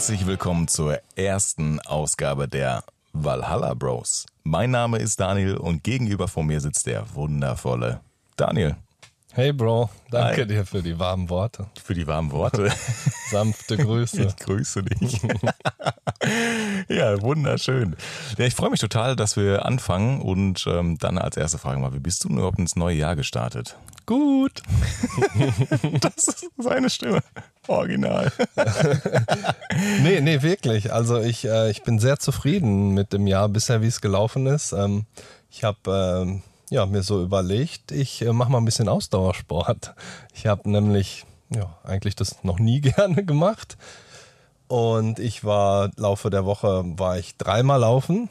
Herzlich willkommen zur ersten Ausgabe der Valhalla Bros. Mein Name ist Daniel und gegenüber von mir sitzt der wundervolle Daniel. Hey Bro, danke Hi. dir für die warmen Worte. Für die warmen Worte. Sanfte Grüße. Ich grüße dich. ja, wunderschön. Ja, ich freue mich total, dass wir anfangen und ähm, dann als erste Frage mal, wie bist du überhaupt ins neue Jahr gestartet? Gut. das ist seine Stimme. Original. nee, nee, wirklich. Also ich, äh, ich bin sehr zufrieden mit dem Jahr bisher, wie es gelaufen ist. Ähm, ich habe ähm, ja, mir so überlegt, ich äh, mache mal ein bisschen Ausdauersport. Ich habe nämlich ja, eigentlich das noch nie gerne gemacht. Und ich war, Laufe der Woche war ich dreimal laufen.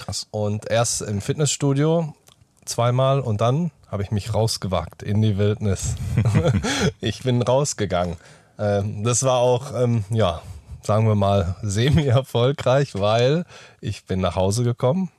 Krass. Und erst im Fitnessstudio zweimal und dann habe ich mich rausgewagt in die Wildnis. ich bin rausgegangen. Ähm, das war auch, ähm, ja, sagen wir mal, semi-erfolgreich, weil ich bin nach Hause gekommen,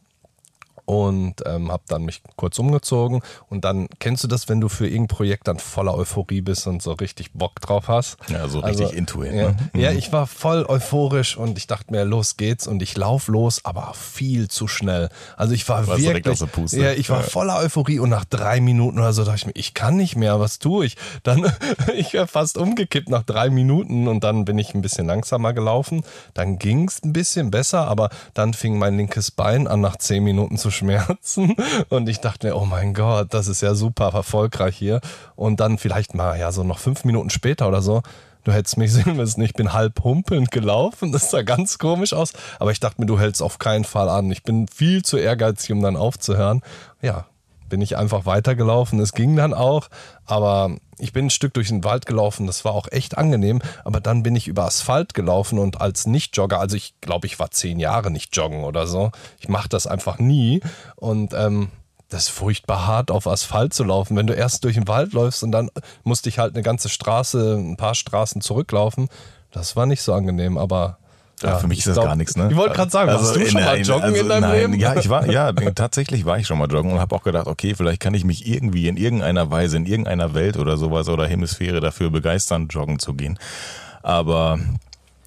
und ähm, habe dann mich kurz umgezogen und dann kennst du das, wenn du für irgendein Projekt dann voller Euphorie bist und so richtig Bock drauf hast. Ja, so richtig also, into it. Ja, ne? ja, mhm. ich war voll euphorisch und ich dachte mir, los geht's und ich lauf los, aber viel zu schnell. Also ich war Warst wirklich, ja, ich war ja. voller Euphorie und nach drei Minuten oder so dachte ich mir, ich kann nicht mehr, was tue ich? Dann, ich wäre fast umgekippt nach drei Minuten und dann bin ich ein bisschen langsamer gelaufen. Dann ging's ein bisschen besser, aber dann fing mein linkes Bein an nach zehn Minuten zu Schmerzen. Und ich dachte mir, oh mein Gott, das ist ja super erfolgreich hier. Und dann vielleicht mal, ja, so noch fünf Minuten später oder so, du hättest mich sehen müssen, ich bin halb humpelnd gelaufen. Das sah ganz komisch aus. Aber ich dachte mir, du hältst auf keinen Fall an. Ich bin viel zu ehrgeizig, um dann aufzuhören. Ja, bin ich einfach weitergelaufen. Es ging dann auch, aber ich bin ein Stück durch den Wald gelaufen. Das war auch echt angenehm. Aber dann bin ich über Asphalt gelaufen und als Nicht-Jogger, also ich glaube, ich war zehn Jahre nicht joggen oder so. Ich mache das einfach nie und ähm, das ist furchtbar hart, auf Asphalt zu laufen. Wenn du erst durch den Wald läufst und dann musste ich halt eine ganze Straße, ein paar Straßen zurücklaufen. Das war nicht so angenehm, aber ja, für mich ist das glaub, gar nichts, ne? Ich wollte gerade sagen, also warst du schon mal joggen also in deinem nein, Leben? Ja, ich war, ja, tatsächlich war ich schon mal joggen und habe auch gedacht, okay, vielleicht kann ich mich irgendwie in irgendeiner Weise, in irgendeiner Welt oder sowas oder Hemisphäre dafür begeistern, joggen zu gehen. Aber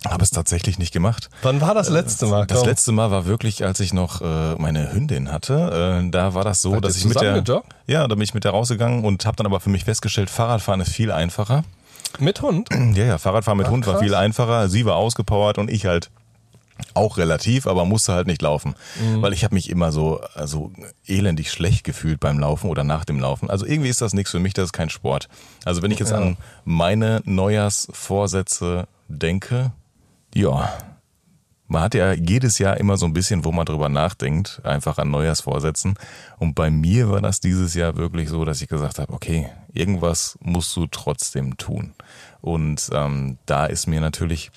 habe es tatsächlich nicht gemacht. Wann war das letzte Mal? Das letzte Mal war wirklich, als ich noch äh, meine Hündin hatte. Äh, da war das so, Seid dass ich mit der gejoggt? ja, da bin ich mit der rausgegangen und habe dann aber für mich festgestellt, Fahrradfahren ist viel einfacher. Mit Hund? Ja, ja, Fahrradfahren mit Ach, Hund war viel einfacher. Sie war ausgepowert und ich halt auch relativ, aber musste halt nicht laufen, mhm. weil ich habe mich immer so also elendig schlecht gefühlt beim Laufen oder nach dem Laufen. Also irgendwie ist das nichts für mich, das ist kein Sport. Also wenn ich jetzt ja. an meine Neujahrsvorsätze denke, ja, man hat ja jedes Jahr immer so ein bisschen, wo man drüber nachdenkt, einfach an Neujahrsvorsätzen. Und bei mir war das dieses Jahr wirklich so, dass ich gesagt habe, okay, irgendwas musst du trotzdem tun. Und ähm, da ist mir natürlich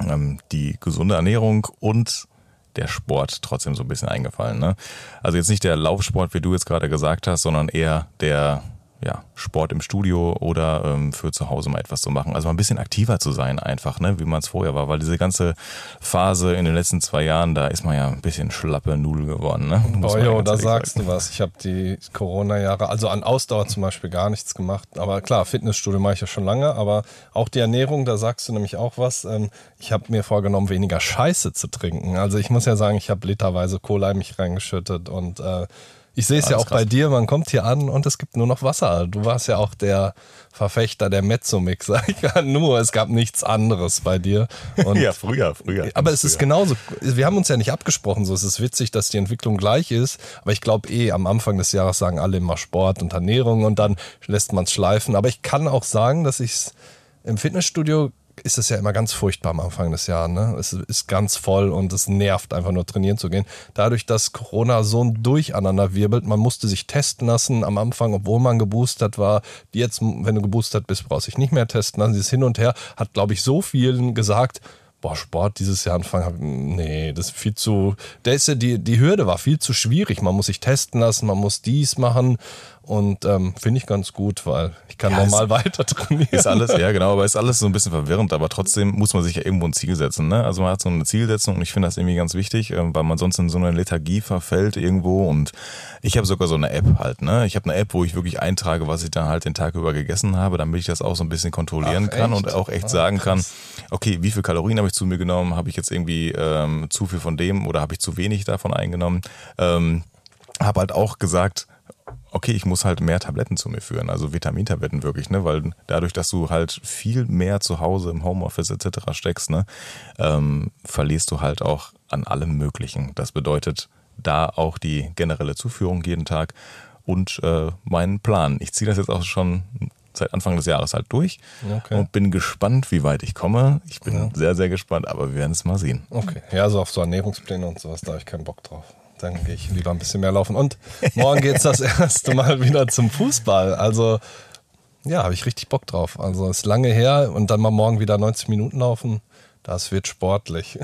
ähm, die gesunde Ernährung und der Sport trotzdem so ein bisschen eingefallen. Ne? Also jetzt nicht der Laufsport, wie du jetzt gerade gesagt hast, sondern eher der ja, Sport im Studio oder ähm, für zu Hause mal etwas zu machen. Also mal ein bisschen aktiver zu sein einfach, ne, wie man es vorher war. Weil diese ganze Phase in den letzten zwei Jahren, da ist man ja ein bisschen schlappe Nudel geworden. Ne? Muss oh jo, da sagst sagen. du was. Ich habe die Corona-Jahre, also an Ausdauer zum Beispiel gar nichts gemacht. Aber klar, Fitnessstudio mache ich ja schon lange. Aber auch die Ernährung, da sagst du nämlich auch was. Ähm, ich habe mir vorgenommen, weniger Scheiße zu trinken. Also ich muss ja sagen, ich habe literweise Cola in mich reingeschüttet und äh, ich sehe es ja auch krass. bei dir, man kommt hier an und es gibt nur noch Wasser. Du warst ja auch der Verfechter der Mezzomix, sag ich ja nur, es gab nichts anderes bei dir. Ja, früher, früher. Aber es früher. ist genauso, wir haben uns ja nicht abgesprochen, so es ist witzig, dass die Entwicklung gleich ist, aber ich glaube eh, am Anfang des Jahres sagen alle immer Sport und Ernährung und dann lässt man es schleifen. Aber ich kann auch sagen, dass ich es im Fitnessstudio ist es ja immer ganz furchtbar am Anfang des Jahres. Ne? Es ist ganz voll und es nervt einfach nur trainieren zu gehen. Dadurch, dass Corona so ein Durcheinander wirbelt, man musste sich testen lassen am Anfang, obwohl man geboostert war. Jetzt, wenn du geboostert bist, brauchst du dich nicht mehr testen lassen. Dieses Hin und Her hat, glaube ich, so vielen gesagt, boah, Sport dieses Jahr anfangen, nee, das ist viel zu, da ist ja die, die Hürde war viel zu schwierig. Man muss sich testen lassen, man muss dies machen Und ähm, finde ich ganz gut, weil ich kann ja, normal weiter trainieren. Ist alles, ja genau, aber ist alles so ein bisschen verwirrend, aber trotzdem muss man sich ja irgendwo ein Ziel setzen. Ne? Also man hat so eine Zielsetzung und ich finde das irgendwie ganz wichtig, ähm, weil man sonst in so eine Lethargie verfällt irgendwo und ich habe sogar so eine App halt. Ne? Ich habe eine App, wo ich wirklich eintrage, was ich dann halt den Tag über gegessen habe, damit ich das auch so ein bisschen kontrollieren Ach, kann und auch echt ah, sagen kann, okay, wie viel Kalorien habe ich zu mir genommen, habe ich jetzt irgendwie ähm, zu viel von dem oder habe ich zu wenig davon eingenommen. Ähm, habe halt auch gesagt, okay, ich muss halt mehr Tabletten zu mir führen, also Vitamintabletten wirklich, ne, weil dadurch, dass du halt viel mehr zu Hause im Homeoffice etc. steckst, ne, ähm, verlierst du halt auch an allem Möglichen. Das bedeutet da auch die generelle Zuführung jeden Tag und äh, meinen Plan. Ich ziehe das jetzt auch schon seit Anfang des Jahres halt durch okay. und bin gespannt, wie weit ich komme. Ich bin ja. sehr, sehr gespannt, aber wir werden es mal sehen. Okay, ja, so auf so Ernährungspläne und sowas, da habe ich keinen Bock drauf. Dann gehe ich lieber ein bisschen mehr laufen. Und morgen geht es das erste Mal wieder zum Fußball. Also, ja, habe ich richtig Bock drauf. Also, ist lange her und dann mal morgen wieder 90 Minuten laufen. Das wird sportlich.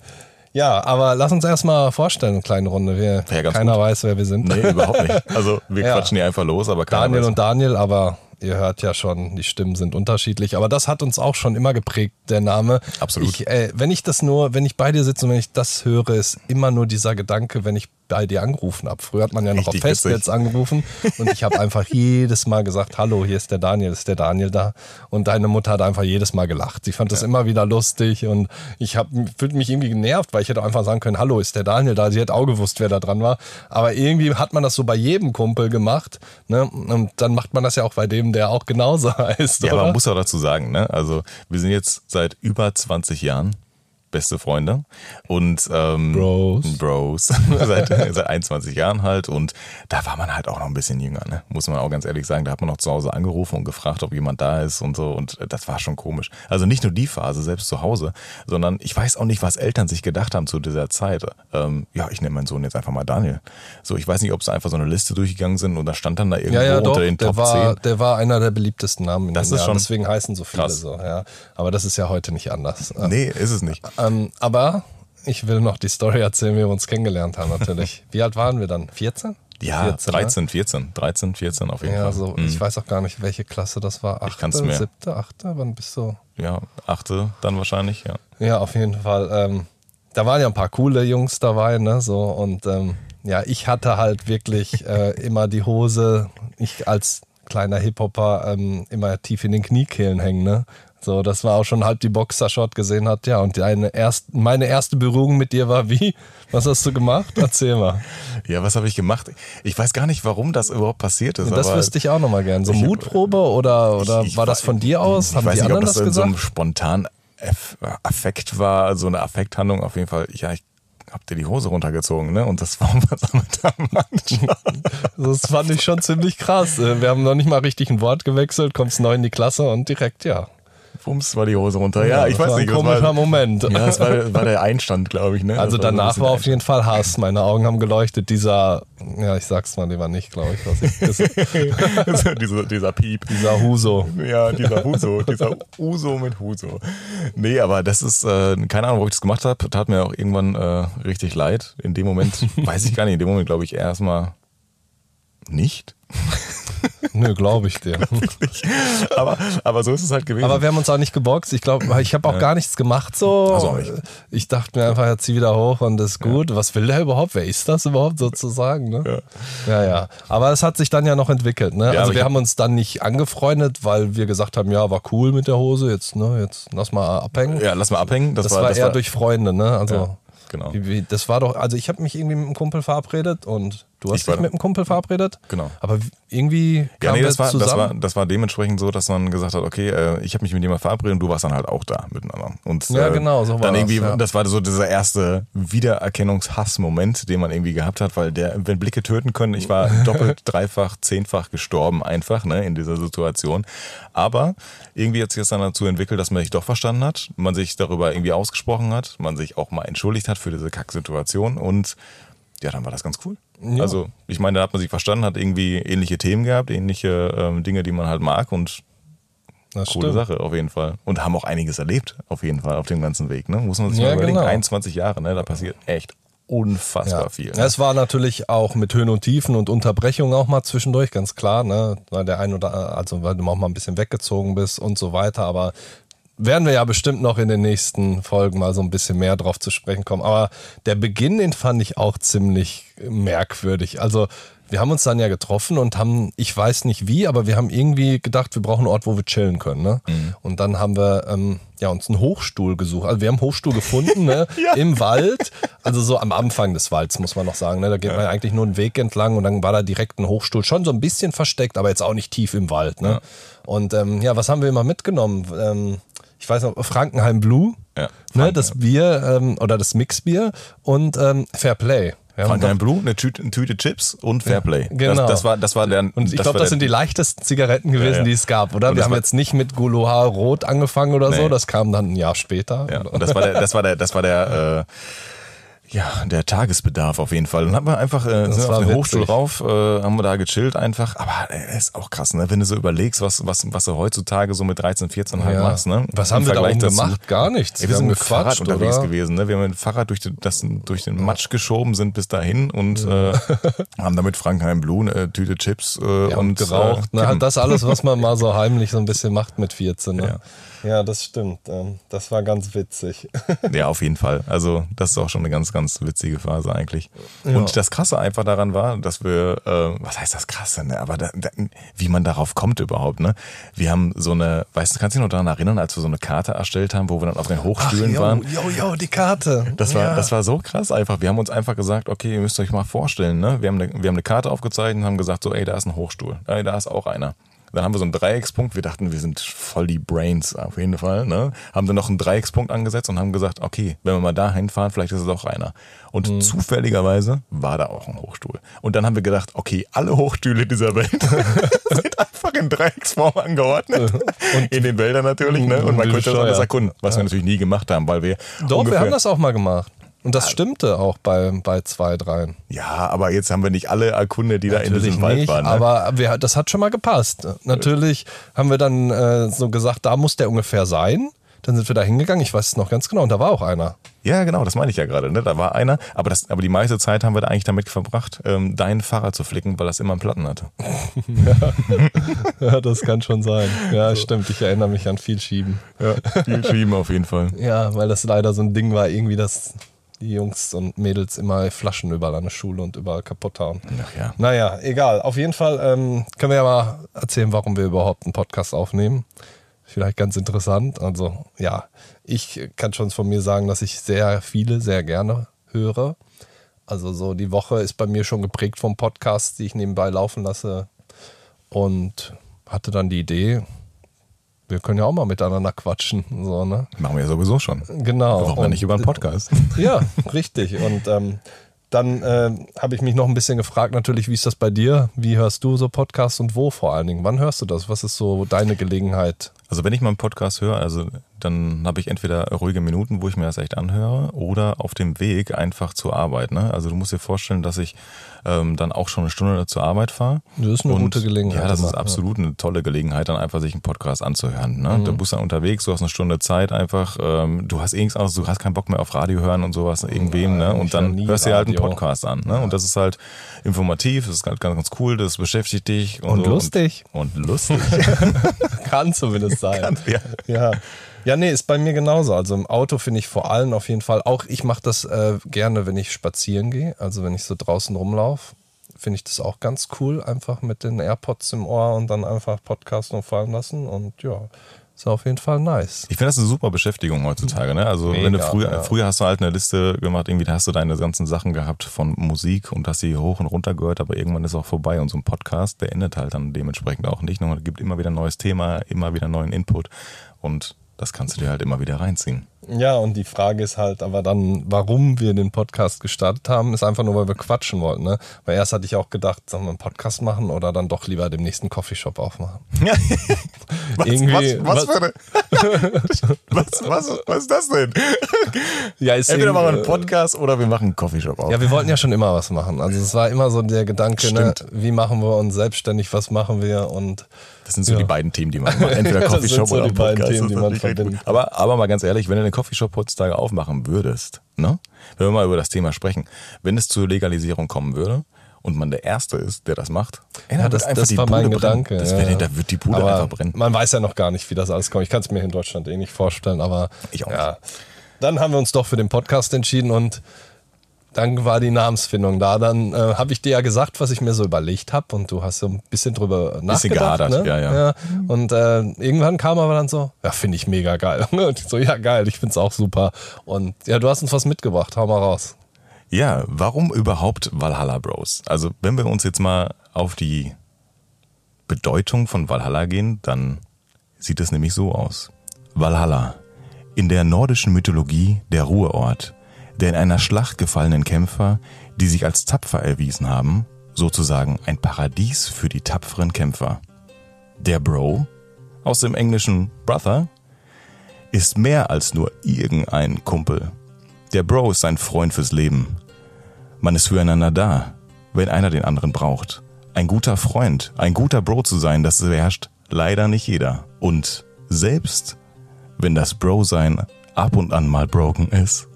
ja, aber lass uns erstmal vorstellen, eine kleine Runde. Wir, ja, keiner gut. weiß, wer wir sind. Nee, überhaupt nicht. Also, wir ja. quatschen hier einfach los, aber keiner Daniel weiß. und Daniel, aber Ihr hört ja schon, die Stimmen sind unterschiedlich, aber das hat uns auch schon immer geprägt, der Name. Absolut. Ich, äh, wenn ich das nur, wenn ich bei dir sitze und wenn ich das höre, ist immer nur dieser Gedanke, wenn ich bei dir angerufen habe. Früher hat man ja noch Richtig auf Festnetz angerufen und ich habe einfach jedes Mal gesagt, hallo, hier ist der Daniel, ist der Daniel da. Und deine Mutter hat einfach jedes Mal gelacht. Sie fand das ja. immer wieder lustig und ich fühlte mich irgendwie genervt, weil ich hätte einfach sagen können, hallo, ist der Daniel da. Sie hätte auch gewusst, wer da dran war. Aber irgendwie hat man das so bei jedem Kumpel gemacht. Ne? Und dann macht man das ja auch bei dem, der auch genauso heißt. Ja, oder? aber man muss auch dazu sagen, ne? also wir sind jetzt seit über 20 Jahren beste Freunde und ähm, Bros, Bros seit, seit 21 Jahren halt und da war man halt auch noch ein bisschen jünger, ne? muss man auch ganz ehrlich sagen. Da hat man noch zu Hause angerufen und gefragt, ob jemand da ist und so und das war schon komisch. Also nicht nur die Phase selbst zu Hause, sondern ich weiß auch nicht, was Eltern sich gedacht haben zu dieser Zeit. Ähm, ja, ich nenne meinen Sohn jetzt einfach mal Daniel. So, ich weiß nicht, ob sie einfach so eine Liste durchgegangen sind und da stand dann da irgendwo ja, ja, unter doch, den Top der war, 10. Der war einer der beliebtesten Namen in das ist Jahren. Schon deswegen heißen so viele krass. so. Ja. Aber das ist ja heute nicht anders. Nee, ist es nicht. Ähm, aber ich will noch die Story erzählen, wie wir uns kennengelernt haben, natürlich. wie alt waren wir dann? 14? Ja, 14, 13, ne? 14. 13, 14 auf jeden ja, Fall. So, mhm. Ich weiß auch gar nicht, welche Klasse das war. Achte, ich kann's mehr. siebte, achte? Wann bist du? Ja, achte dann wahrscheinlich, ja. Ja, auf jeden Fall. Ähm, da waren ja ein paar coole Jungs dabei, ne? So, und ähm, ja, ich hatte halt wirklich äh, immer die Hose, ich als kleiner Hip-Hopper ähm, immer tief in den Kniekehlen hängen, ne? So, das war auch schon halb die Boxershot gesehen hat. Ja, und deine erst, meine erste Berührung mit dir war wie? Was hast du gemacht? Erzähl mal. ja, was habe ich gemacht? Ich weiß gar nicht, warum das überhaupt passiert ist. Das wüsste ich auch nochmal gern. So ich, Mutprobe oder, oder ich, ich, war das von dir aus? Haben ich weiß die nicht, ob das, das so ein spontan Affekt war, so eine Affekthandlung auf jeden Fall. Ja, ich hab dir die Hose runtergezogen, ne? Und das war was mit der Mannschaft. Das fand ich schon ziemlich krass. Wir haben noch nicht mal richtig ein Wort gewechselt, kommst neu in die Klasse und direkt, ja, Bums war die Hose runter. Ja, ja ich weiß nicht. Ein komischer war, Moment. Ja, das war, war der Einstand, glaube ich. Ne? Also danach war auf jeden Fall Hass. Meine Augen haben geleuchtet. Dieser, ja, ich sag's mal lieber nicht, glaube ich. Was ich dieser, dieser Piep. Dieser Huso. Ja, dieser Huso. dieser Uso mit Huso. Nee, aber das ist, äh, keine Ahnung, wo ich das gemacht habe. Tat mir auch irgendwann äh, richtig leid. In dem Moment, weiß ich gar nicht, in dem Moment glaube ich erstmal nicht. Nö, glaube ich dir. aber, aber so ist es halt gewesen. Aber wir haben uns auch nicht geboxt. Ich glaube, ich habe auch ja. gar nichts gemacht so. Also nicht. Ich dachte mir einfach, er zieht wieder hoch und das ist gut. Ja. Was will der überhaupt? Wer ist das überhaupt sozusagen? Ne? Ja. ja, ja. Aber es hat sich dann ja noch entwickelt. Ne? also wir haben uns dann nicht angefreundet, weil wir gesagt haben, ja, war cool mit der Hose. Jetzt, ne, jetzt lass mal abhängen. Ja, lass mal abhängen. Das, das war, war, eher war, durch Freunde. Ne? Also genau. das war doch, also ich habe mich irgendwie mit einem Kumpel verabredet und Du hast ich dich mit einem Kumpel verabredet? Genau. Aber irgendwie kam ja, nee, das war, zusammen? Das war, das war dementsprechend so, dass man gesagt hat, okay, äh, ich habe mich mit jemandem verabredet und du warst dann halt auch da miteinander. Und, ja, äh, genau, so war dann irgendwie, das, ja. das war so dieser erste Wiedererkennungshass-Moment, den man irgendwie gehabt hat, weil der, wenn Blicke töten können, ich war doppelt, dreifach, zehnfach gestorben einfach, ne, in dieser Situation. Aber irgendwie hat sich das dann dazu entwickelt, dass man sich doch verstanden hat, man sich darüber irgendwie ausgesprochen hat, man sich auch mal entschuldigt hat für diese Kacksituation und ja, dann war das ganz cool. Ja. Also, ich meine, da hat man sich verstanden, hat irgendwie ähnliche Themen gehabt, ähnliche ähm, Dinge, die man halt mag und das coole stimmt. Sache auf jeden Fall. Und haben auch einiges erlebt, auf jeden Fall, auf dem ganzen Weg. Ne? Muss man sich ja, mal überlegen. Genau. 21 Jahre, ne? da passiert echt unfassbar ja. viel. Ne? Es war natürlich auch mit Höhen und Tiefen und Unterbrechungen auch mal zwischendurch, ganz klar, ne? Weil der ein oder also weil du auch mal ein bisschen weggezogen bist und so weiter, aber werden wir ja bestimmt noch in den nächsten Folgen mal so ein bisschen mehr drauf zu sprechen kommen. Aber der Beginn, den fand ich auch ziemlich merkwürdig. Also wir haben uns dann ja getroffen und haben, ich weiß nicht wie, aber wir haben irgendwie gedacht, wir brauchen einen Ort, wo wir chillen können. Ne? Mhm. Und dann haben wir ähm, ja, uns einen Hochstuhl gesucht. Also wir haben einen Hochstuhl gefunden ne? ja. im Wald, also so am Anfang des Walds, muss man noch sagen. Ne? Da geht ja. man eigentlich nur einen Weg entlang und dann war da direkt ein Hochstuhl, schon so ein bisschen versteckt, aber jetzt auch nicht tief im Wald. Ne? Ja. Und ähm, ja, was haben wir immer mitgenommen? Ähm, ich weiß noch, Frankenheim Blue, ja, ne, das Bier ähm, oder das Mixbier und ähm, Fair Play. Ja, Frankenheim Blue, eine Tüte, eine Tüte, Chips und Fairplay. Genau. Das, das, war, das war der. Und ich glaube, das sind die leichtesten Zigaretten gewesen, ja, ja. die es gab, oder? Und Wir haben jetzt nicht mit Gouloir Rot angefangen oder nee. so, das kam dann ein Jahr später. Ja, und das war der, das war der, das war der äh, ja, der Tagesbedarf auf jeden Fall. Und haben wir einfach äh, sind auf den Hochstuhl rauf, äh, haben wir da gechillt einfach. Aber äh, ist auch krass, ne? Wenn du so überlegst, was, was, was du heutzutage so mit 13, 14 halt ja. machst, ne? Was haben wir da oben gemacht? Gar nichts. Ey, wir, wir sind mit Fahrrad unterwegs oder? gewesen, ne? Wir haben mit dem Fahrrad durch, das, durch den Matsch geschoben, sind bis dahin und ja. äh, haben damit Frankheim Blue, eine Tüte Chips äh, ja, und, und geraucht. Äh, ne? Das alles, was man mal so heimlich so ein bisschen macht mit 14, ne? Ja. Ja, das stimmt. Ähm, das war ganz witzig. Ja, auf jeden Fall. Also, das ist auch schon eine ganz, ganz witzige Phase eigentlich. Ja. Und das Krasse einfach daran war, dass wir, äh, was heißt das Krasse, ne? Aber da, da, wie man darauf kommt überhaupt, ne? Wir haben so eine, weißt du, kannst du dich noch daran erinnern, als wir so eine Karte erstellt haben, wo wir dann auf den Hochstühlen Ach, yo, waren? Jo, jo, die Karte. Das war, ja. das war so krass einfach. Wir haben uns einfach gesagt, okay, ihr müsst euch mal vorstellen, ne? Wir haben eine, wir haben eine Karte aufgezeichnet und haben gesagt, so, ey, da ist ein Hochstuhl. Ey, da ist auch einer. Dann haben wir so einen Dreieckspunkt. Wir dachten, wir sind voll die Brains auf jeden Fall. Ne? Haben dann noch einen Dreieckspunkt angesetzt und haben gesagt, okay, wenn wir mal da hinfahren, vielleicht ist es auch einer. Und mhm. zufälligerweise war da auch ein Hochstuhl. Und dann haben wir gedacht, okay, alle Hochstühle dieser Welt sind einfach in Dreiecksform angeordnet. Und in den Wäldern natürlich. Ne? Und man könnte das erkunden, was ja. wir natürlich nie gemacht haben, weil wir. Doch, wir haben das auch mal gemacht. Und das stimmte auch bei, bei zwei, dreien. Ja, aber jetzt haben wir nicht alle Erkunde, die Natürlich da in diesem Wald waren. Ne? Aber wir, das hat schon mal gepasst. Natürlich haben wir dann äh, so gesagt, da muss der ungefähr sein. Dann sind wir da hingegangen, ich weiß es noch ganz genau, und da war auch einer. Ja, genau, das meine ich ja gerade. Ne? Da war einer, aber, das, aber die meiste Zeit haben wir da eigentlich damit verbracht, ähm, dein Fahrrad zu flicken, weil das immer einen Platten hatte. ja. ja, das kann schon sein. Ja, so. stimmt. Ich erinnere mich an viel Schieben. Ja, viel Schieben auf jeden Fall. Ja, weil das leider so ein Ding war, irgendwie das die Jungs und Mädels immer Flaschen überall an der Schule und überall kaputt hauen. Ach ja. Naja, egal. Auf jeden Fall ähm, können wir ja mal erzählen, warum wir überhaupt einen Podcast aufnehmen. Vielleicht ganz interessant. Also ja, ich kann schon von mir sagen, dass ich sehr viele, sehr gerne höre. Also so die Woche ist bei mir schon geprägt vom Podcast, die ich nebenbei laufen lasse. Und hatte dann die Idee, wir können ja auch mal miteinander quatschen. So, ne? Machen wir ja sowieso schon. Genau. Warum und, nicht über einen Podcast? Ja, richtig. Und ähm, dann äh, habe ich mich noch ein bisschen gefragt, natürlich, wie ist das bei dir? Wie hörst du so Podcasts und wo vor allen Dingen? Wann hörst du das? Was ist so deine Gelegenheit? Also wenn ich mal einen Podcast höre, also dann habe ich entweder ruhige Minuten, wo ich mir das echt anhöre, oder auf dem Weg einfach zur Arbeit. Ne? Also du musst dir vorstellen, dass ich ähm, dann auch schon eine Stunde zur Arbeit fahre. Das ist eine und, gute Gelegenheit. Ja, das ist absolut ja. eine tolle Gelegenheit, dann einfach sich einen Podcast anzuhören. Ne? Mhm. Du bist dann unterwegs, du hast eine Stunde Zeit einfach, ähm, du hast irgendwas, du hast keinen Bock mehr auf Radio hören und sowas, irgendwem, ja, ne? Und dann hörst du dir halt einen Podcast an. Ne? Ja. Und das ist halt informativ, das ist halt ganz, ganz cool, das beschäftigt dich. Und, und so. lustig. Und, und lustig. Kann zumindest sein. Kann, ja. ja. Ja, nee, ist bei mir genauso. Also im Auto finde ich vor allem auf jeden Fall auch, ich mache das äh, gerne, wenn ich spazieren gehe. Also wenn ich so draußen rumlaufe, finde ich das auch ganz cool, einfach mit den AirPods im Ohr und dann einfach Podcast nur fallen lassen. Und ja, ist auf jeden Fall nice. Ich finde das eine super Beschäftigung heutzutage. Ne? Also Mega, wenn du früher, ja. früher hast du halt eine Liste gemacht, irgendwie hast du deine ganzen Sachen gehabt von Musik und hast sie hoch und runter gehört, aber irgendwann ist auch vorbei und so ein Podcast beendet halt dann dementsprechend auch nicht. Und gibt immer wieder ein neues Thema, immer wieder neuen Input und das kannst du dir halt immer wieder reinziehen. Ja, und die Frage ist halt aber dann, warum wir den Podcast gestartet haben, ist einfach nur, weil wir quatschen wollten. Ne? Weil erst hatte ich auch gedacht, sollen wir einen Podcast machen oder dann doch lieber dem nächsten Coffeeshop aufmachen. was, Irgendwie, was, was, was, für eine, was, was, was ist das denn? ja, ist Entweder machen wir einen Podcast oder wir machen einen Coffeeshop auf. Ja, wir wollten ja schon immer was machen. Also es war immer so der Gedanke, ne, wie machen wir uns selbstständig, was machen wir und das sind so ja. die beiden Themen, die man macht. Entweder Coffeeshop so oder Podcast. Themen, verbindet. Aber, aber mal ganz ehrlich, wenn du einen Coffeeshop heutzutage aufmachen würdest, ne? Wenn wir mal über das Thema sprechen, wenn es zur Legalisierung kommen würde, und man der Erste ist, der das macht, ey, ja, das, das war mein Gedanke. Das ja. da wird die Bude aber einfach brennen. Man weiß ja noch gar nicht, wie das alles kommt. Ich kann es mir in Deutschland eh nicht vorstellen, aber ich auch ja. Nicht. Dann haben wir uns doch für den Podcast entschieden und dann war die Namensfindung da. Dann äh, habe ich dir ja gesagt, was ich mir so überlegt habe und du hast so ein bisschen drüber nachgedacht. Bisschen gehadert, ne? ja, ja, ja. Und äh, irgendwann kam aber dann so, ja, finde ich mega geil. Und ich so, ja, geil, ich finde es auch super. Und ja, du hast uns was mitgebracht, hau mal raus. Ja, warum überhaupt Valhalla Bros? Also, wenn wir uns jetzt mal auf die Bedeutung von Valhalla gehen, dann sieht es nämlich so aus. Valhalla. In der nordischen Mythologie der Ruheort der in einer Schlacht gefallenen Kämpfer, die sich als tapfer erwiesen haben, sozusagen ein Paradies für die tapferen Kämpfer. Der Bro, aus dem englischen Brother, ist mehr als nur irgendein Kumpel. Der Bro ist ein Freund fürs Leben. Man ist füreinander da, wenn einer den anderen braucht. Ein guter Freund, ein guter Bro zu sein, das beherrscht leider nicht jeder. Und selbst wenn das Bro-Sein ab und an mal broken ist,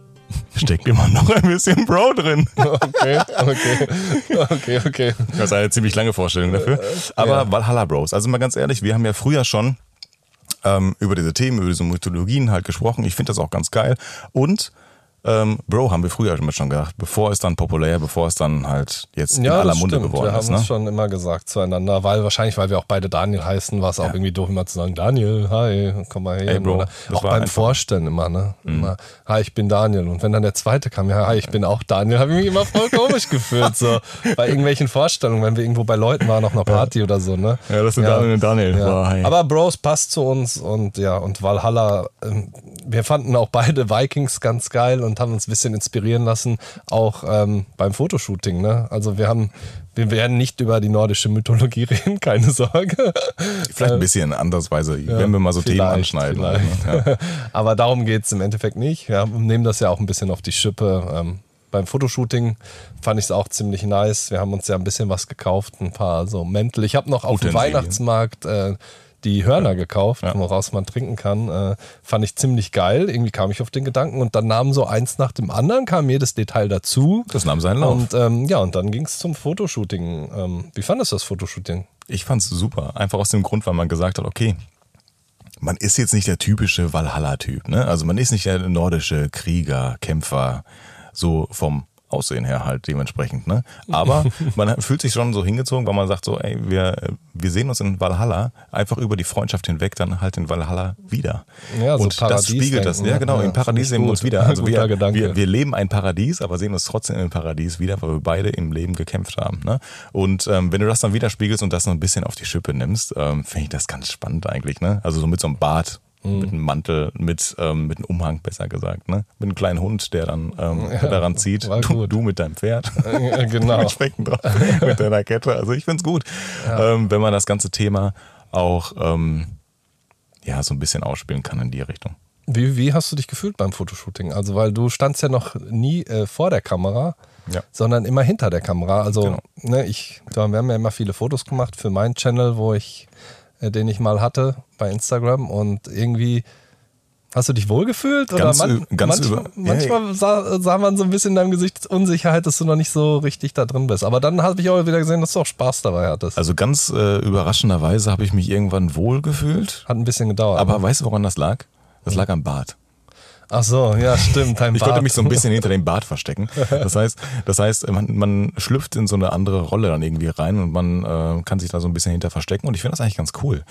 steckt immer noch ein bisschen Bro drin. Okay, okay, okay, okay. Das ist eine ziemlich lange Vorstellung dafür. Aber ja. Valhalla Bros. Also mal ganz ehrlich, wir haben ja früher schon ähm, über diese Themen, über diese Mythologien halt gesprochen. Ich finde das auch ganz geil. Und ähm, Bro, haben wir früher schon gedacht, bevor es dann populär, bevor es dann halt jetzt in aller Munde stimmt. geworden wir ist. Wir haben es ne? schon immer gesagt zueinander, weil wahrscheinlich, weil wir auch beide Daniel heißen, war es auch ja. irgendwie doof, immer zu sagen, Daniel, hi, komm mal her. Hey, Bro, auch beim Vorstellen immer, ne? Mhm. Immer, hi, ich bin Daniel. Und wenn dann der zweite kam, ja, hi, ich bin auch Daniel, habe ich mich immer voll komisch gefühlt, so. Bei irgendwelchen Vorstellungen, wenn wir irgendwo bei Leuten waren, auf einer Party ja. oder so, ne? Ja, das sind ja. Daniel und Daniel. Ja. Wow, Aber Bros passt zu uns und ja, und Valhalla, ähm, wir fanden auch beide Vikings ganz geil und haben uns ein bisschen inspirieren lassen, auch ähm, beim Fotoshooting. Ne? Also wir haben, wir werden nicht über die nordische Mythologie reden, keine Sorge. Vielleicht ein bisschen andersweise, ja, wenn wir mal so Themen anschneiden. Ne? Ja. Aber darum geht es im Endeffekt nicht. Wir nehmen das ja auch ein bisschen auf die Schippe. Ähm, beim Fotoshooting fand ich es auch ziemlich nice. Wir haben uns ja ein bisschen was gekauft, ein paar so Mäntel. Ich habe noch auf dem Weihnachtsmarkt äh, die Hörner gekauft, ja. woraus man trinken kann. Äh, fand ich ziemlich geil. Irgendwie kam ich auf den Gedanken und dann nahm so eins nach dem anderen, kam jedes Detail dazu. Das nahm seinen Lauf. Und ähm, ja, und dann ging es zum Fotoshooting. Ähm, wie fandest du das Fotoshooting? Ich fand es super. Einfach aus dem Grund, weil man gesagt hat, okay, man ist jetzt nicht der typische Valhalla-Typ. Ne? Also man ist nicht der nordische Krieger, Kämpfer, so vom Aussehen her halt dementsprechend. Ne? Aber man fühlt sich schon so hingezogen, weil man sagt so, ey, wir, wir sehen uns in Valhalla einfach über die Freundschaft hinweg dann halt in Valhalla wieder. Ja, so und das spiegelt das. Ja, genau, ja, im Paradies sehen wir uns wieder. Also wir, wir, wir, leben ein Paradies, aber sehen uns trotzdem im Paradies wieder, weil wir beide im Leben gekämpft haben. Ne? Und ähm, wenn du das dann widerspiegelst und das noch ein bisschen auf die Schippe nimmst, ähm, finde ich das ganz spannend eigentlich. Ne? Also so mit so einem Bart Mhm. Mit einem Mantel, mit, ähm, mit einem Umhang, besser gesagt. Ne? Mit einem kleinen Hund, der dann ähm, ja, daran zieht. Du, du, mit deinem Pferd. Ja, genau. Entsprechend drauf, mit deiner Kette. Also ich finde es gut, ja. ähm, wenn man das ganze Thema auch ähm, ja, so ein bisschen ausspielen kann in die Richtung. Wie, wie hast du dich gefühlt beim Fotoshooting? Also, weil du standst ja noch nie äh, vor der Kamera, ja. sondern immer hinter der Kamera. Also, genau. ne, ich, wir haben ja immer viele Fotos gemacht für meinen Channel, wo ich den ich mal hatte bei Instagram und irgendwie Hast du dich wohlgefühlt? Ganz, oder man, ganz manchmal, manchmal sah, sah, man so ein bisschen in deinem Gesicht Unsicherheit, dass du noch nicht so richtig da drin bist. Aber dann habe ich auch wieder gesehen, dass du auch Spaß dabei hattest. Also ganz äh, überraschenderweise habe ich mich irgendwann wohlgefühlt. Hat ein bisschen gedauert. Aber ne? weißt du, woran das lag? Das lag am Bart. Ach so, ja, stimmt. Dein ich Bart. konnte mich so ein bisschen hinter dem Bart verstecken. Das heißt, das heißt, man, man schlüpft in so eine andere Rolle dann irgendwie rein und man äh, kann sich da so ein bisschen hinter verstecken. Und ich finde das eigentlich ganz cool.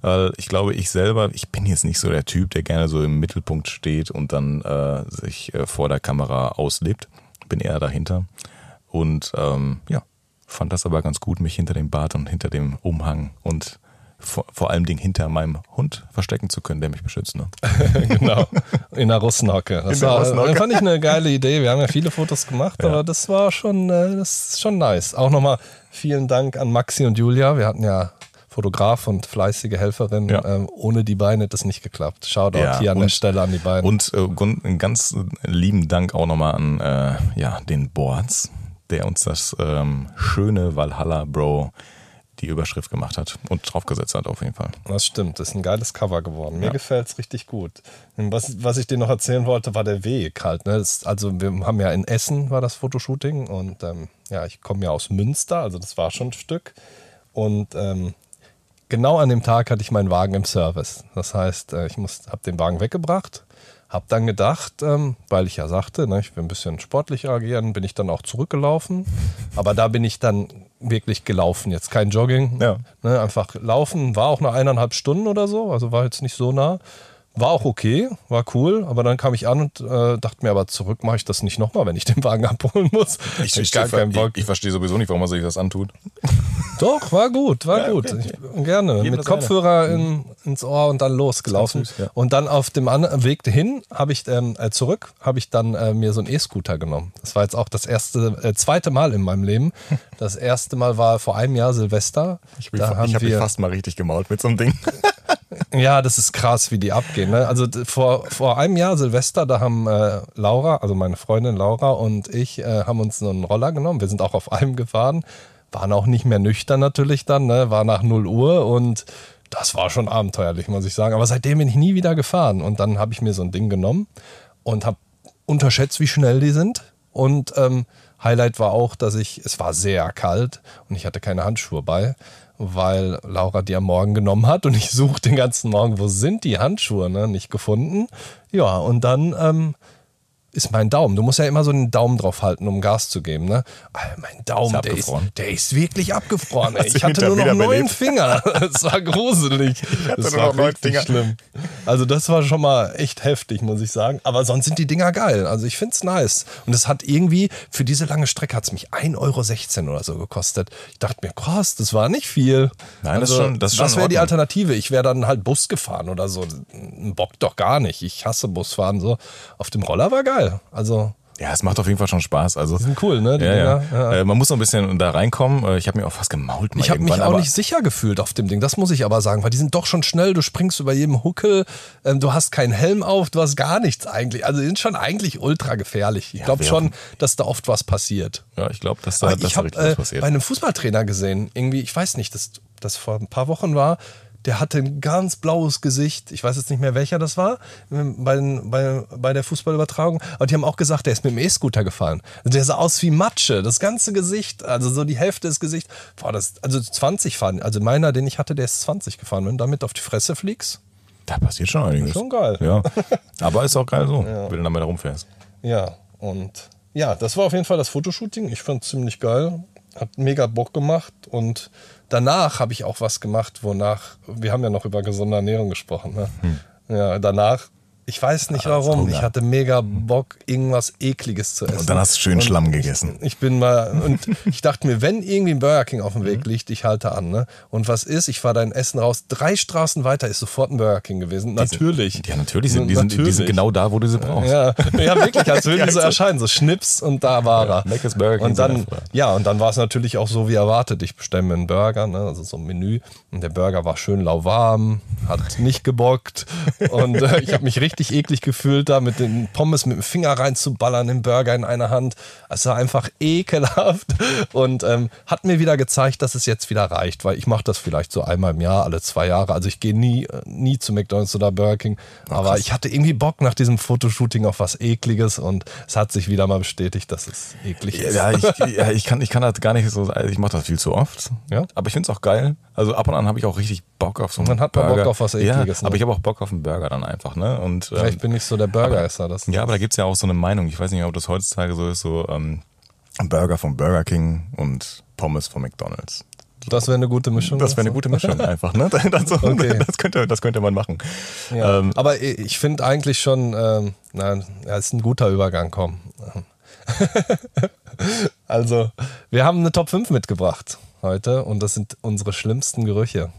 Weil ich glaube, ich selber, ich bin jetzt nicht so der Typ, der gerne so im Mittelpunkt steht und dann äh, sich äh, vor der Kamera auslebt. Bin eher dahinter. Und ähm, ja, fand das aber ganz gut, mich hinter dem Bart und hinter dem Umhang und vor, vor allem Dingen hinter meinem Hund verstecken zu können, der mich beschützt. Ne? genau, in der Russenhocke. Das war, Russenhocke. fand ich eine geile Idee. Wir haben ja viele Fotos gemacht, ja. aber das war schon, äh, das ist schon nice. Auch nochmal vielen Dank an Maxi und Julia. Wir hatten ja Fotograf und fleißige Helferin. Ja. Ähm, ohne die Beine hätte es nicht geklappt. Shoutout ja, hier an und, der Stelle an die beiden. Und äh, einen ganz lieben Dank auch nochmal an äh, ja, den Boards, der uns das ähm, schöne Valhalla Bro die Überschrift gemacht hat und draufgesetzt hat auf jeden Fall. Das stimmt, das ist ein geiles Cover geworden. Mir ja. gefällt es richtig gut. Was, was ich dir noch erzählen wollte, war der Weg halt. Ne? Das, also wir haben ja in Essen war das Fotoshooting und ähm, ja, ich komme ja aus Münster, also das war schon ein Stück. Und ähm, genau an dem Tag hatte ich meinen Wagen im Service. Das heißt, äh, ich habe den Wagen weggebracht, habe dann gedacht, ähm, weil ich ja sagte, ne, ich will ein bisschen sportlicher agieren, bin ich dann auch zurückgelaufen. Aber da bin ich dann wirklich gelaufen, jetzt kein Jogging. Ja. Ne, einfach laufen, war auch nur eineinhalb Stunden oder so, also war jetzt nicht so nah. War auch okay, war cool, aber dann kam ich an und äh, dachte mir aber zurück, mache ich das nicht nochmal, wenn ich den Wagen abholen muss. Ich, ich, gar keinen Bock. ich, ich verstehe sowieso nicht, warum man sich das antut. Doch, war gut, war ja, gut. Okay. Ich, gerne. Jedem Mit Kopfhörer in, ins Ohr und dann losgelaufen. Süß, ja. Und dann auf dem Weg hin habe ich ähm, äh, zurück, habe ich dann äh, mir so einen E-Scooter genommen. Das war jetzt auch das erste, äh, zweite Mal in meinem Leben. Das erste Mal war vor einem Jahr Silvester. Ich, ich habe mich fast mal richtig gemault mit so einem Ding. Ja, das ist krass, wie die abgehen. Ne? Also vor, vor einem Jahr Silvester, da haben äh, Laura, also meine Freundin Laura und ich, äh, haben uns einen Roller genommen. Wir sind auch auf einem gefahren, waren auch nicht mehr nüchtern natürlich dann, ne? war nach 0 Uhr und das war schon abenteuerlich, muss ich sagen. Aber seitdem bin ich nie wieder gefahren. Und dann habe ich mir so ein Ding genommen und habe unterschätzt, wie schnell die sind. Und ähm, Highlight war auch, dass ich, es war sehr kalt und ich hatte keine Handschuhe bei weil Laura die am Morgen genommen hat und ich suche den ganzen Morgen, wo sind die Handschuhe, ne? nicht gefunden. Ja, und dann ähm, ist mein Daumen. Du musst ja immer so einen Daumen drauf halten, um Gas zu geben. Ne? mein Daumen, ist der, ist, der ist wirklich abgefroren. Ey. Ich hatte nur noch neun Finger. Das war gruselig. Ich hatte das nur war noch neun Finger. Schlimm. Also das war schon mal echt heftig, muss ich sagen. Aber sonst sind die Dinger geil. Also ich finde es nice. Und es hat irgendwie, für diese lange Strecke hat es mich 1,16 Euro oder so gekostet. Ich dachte mir, krass, das war nicht viel. Nein, also, das, schon, das, das wäre die Alternative. Ich wäre dann halt Bus gefahren oder so. Bock doch gar nicht. Ich hasse Busfahren so. Auf dem Roller war geil geil. Also ja, es macht auf jeden Fall schon Spaß. Also, die sind cool, ne? Ja, ja. ja, Äh, man muss noch ein bisschen da reinkommen. Äh, ich habe mich auch fast gemault. ich habe mich auch nicht sicher gefühlt auf dem Ding. Das muss ich aber sagen, weil die sind doch schon schnell. Du springst über jedem Huckel. Ähm, du hast keinen Helm auf. Du hast gar nichts eigentlich. Also die sind schon eigentlich ultra gefährlich. Ich ja, glaube schon, dass da oft was passiert. Ja, ich glaube, dass da, dass ich da richtig äh, was passiert. bei einem Fußballtrainer gesehen. Irgendwie, ich weiß nicht, dass das vor ein paar Wochen war der hatte ein ganz blaues Gesicht. Ich weiß jetzt nicht mehr, welcher das war bei, bei, bei der Fußballübertragung. Aber die haben auch gesagt, der ist mit dem E-Scooter gefahren. Also der sah aus wie Matsche. Das ganze Gesicht, also so die Hälfte des Gesichts. Boah, das, also 20 fahren. Also meiner, den ich hatte, der ist 20 gefahren. Wenn du damit auf die Fresse fliegst. Da passiert schon einiges. Schon geil. Ja. Aber ist auch geil so, ja. wenn du damit rumfährst. Ja, und ja, das war auf jeden Fall das Fotoshooting. Ich fand es ziemlich geil. Hat mega Bock gemacht und danach habe ich auch was gemacht, wonach, wir haben ja noch über gesunde Ernährung gesprochen. Ne? Hm. Ja, danach ich weiß nicht warum. Ich hatte mega Bock, irgendwas Ekliges zu essen. Und dann hast du schön und Schlamm gegessen. Ich, bin mal, und ich dachte mir, wenn irgendwie ein Burger King auf dem Weg mhm. liegt, ich halte an. Ne? Und was ist? Ich fahre dein Essen raus. Drei Straßen weiter ist sofort ein Burger King gewesen. Natürlich. Sind, ja, natürlich sind die, sind, die sind genau da, wo du sie brauchst. Ja, ja wirklich, als würden die so erscheinen. So Schnips und da war er. Ja, Burger King und dann, ja, und dann war es natürlich auch so wie erwartet. Ich bestelle mir einen Burger, ne? also so ein Menü. Und der Burger war schön lauwarm, hat nicht gebockt. Und äh, ich habe mich richtig eklig gefühlt da mit den Pommes mit dem Finger reinzuballern, den Burger in einer Hand. Es war einfach ekelhaft und ähm, hat mir wieder gezeigt, dass es jetzt wieder reicht, weil ich mache das vielleicht so einmal im Jahr, alle zwei Jahre. Also ich gehe nie, äh, nie zu McDonalds oder Burger King, aber ich hatte irgendwie Bock nach diesem Fotoshooting auf was Ekliges und es hat sich wieder mal bestätigt, dass es eklig ist. Ja, ich, ja, ich kann, ich kann das gar nicht so, also ich mache das viel zu oft, ja? aber ich finde es auch geil. Also ab und an habe ich auch richtig Bock auf so einen Man hat Burger. Bock auf was Ekliges. Ja, aber ne? ich habe auch Bock auf einen Burger dann einfach. Ne? Und, ähm, Vielleicht bin ich so der Burgeresser. Das ja, aber da gibt es ja auch so eine Meinung. Ich weiß nicht, ob das heutzutage so ist, so ähm, Burger von Burger King und Pommes von McDonalds. Das wäre eine gute Mischung. Das wäre eine gute Mischung einfach, ne? Das, okay. das, könnte, das könnte man machen. Ja, ähm, aber ich finde eigentlich schon, ähm, na, ja, ist ein guter Übergang, komm. also, wir haben eine Top 5 mitgebracht heute und das sind unsere schlimmsten Gerüche.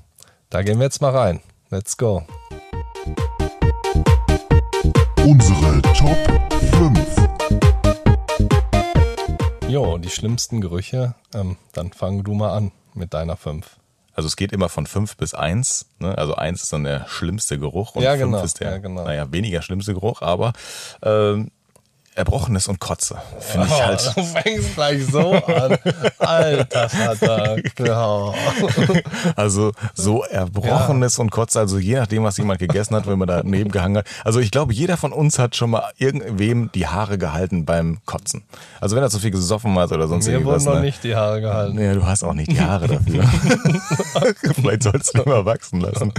Da gehen wir jetzt mal rein. Let's go. Unsere Top 5. Jo, die schlimmsten Gerüche. Ähm, dann fang du mal an mit deiner 5. Also es geht immer von 5 bis 1. Ne? Also 1 ist dann der schlimmste Geruch und 5 ja, genau, ist der, ja, genau. naja, weniger schlimmste Geruch. Aber ähm, Erbrochenes und Kotze. Finde ich halt. Oh, du fängst gleich so an. Alter Vater. Ja. Also so Erbrochenes ja. und Kotze, also je nachdem, was jemand gegessen hat, wenn man da neben gehangen hat. Also ich glaube, jeder von uns hat schon mal irgendwem die Haare gehalten beim Kotzen. Also wenn er zu viel gesoffen hat oder sonst Mir irgendwas. Mir wurden noch ne? nicht die Haare gehalten. Ja, du hast auch nicht die Haare dafür. Vielleicht sollst du immer wachsen lassen.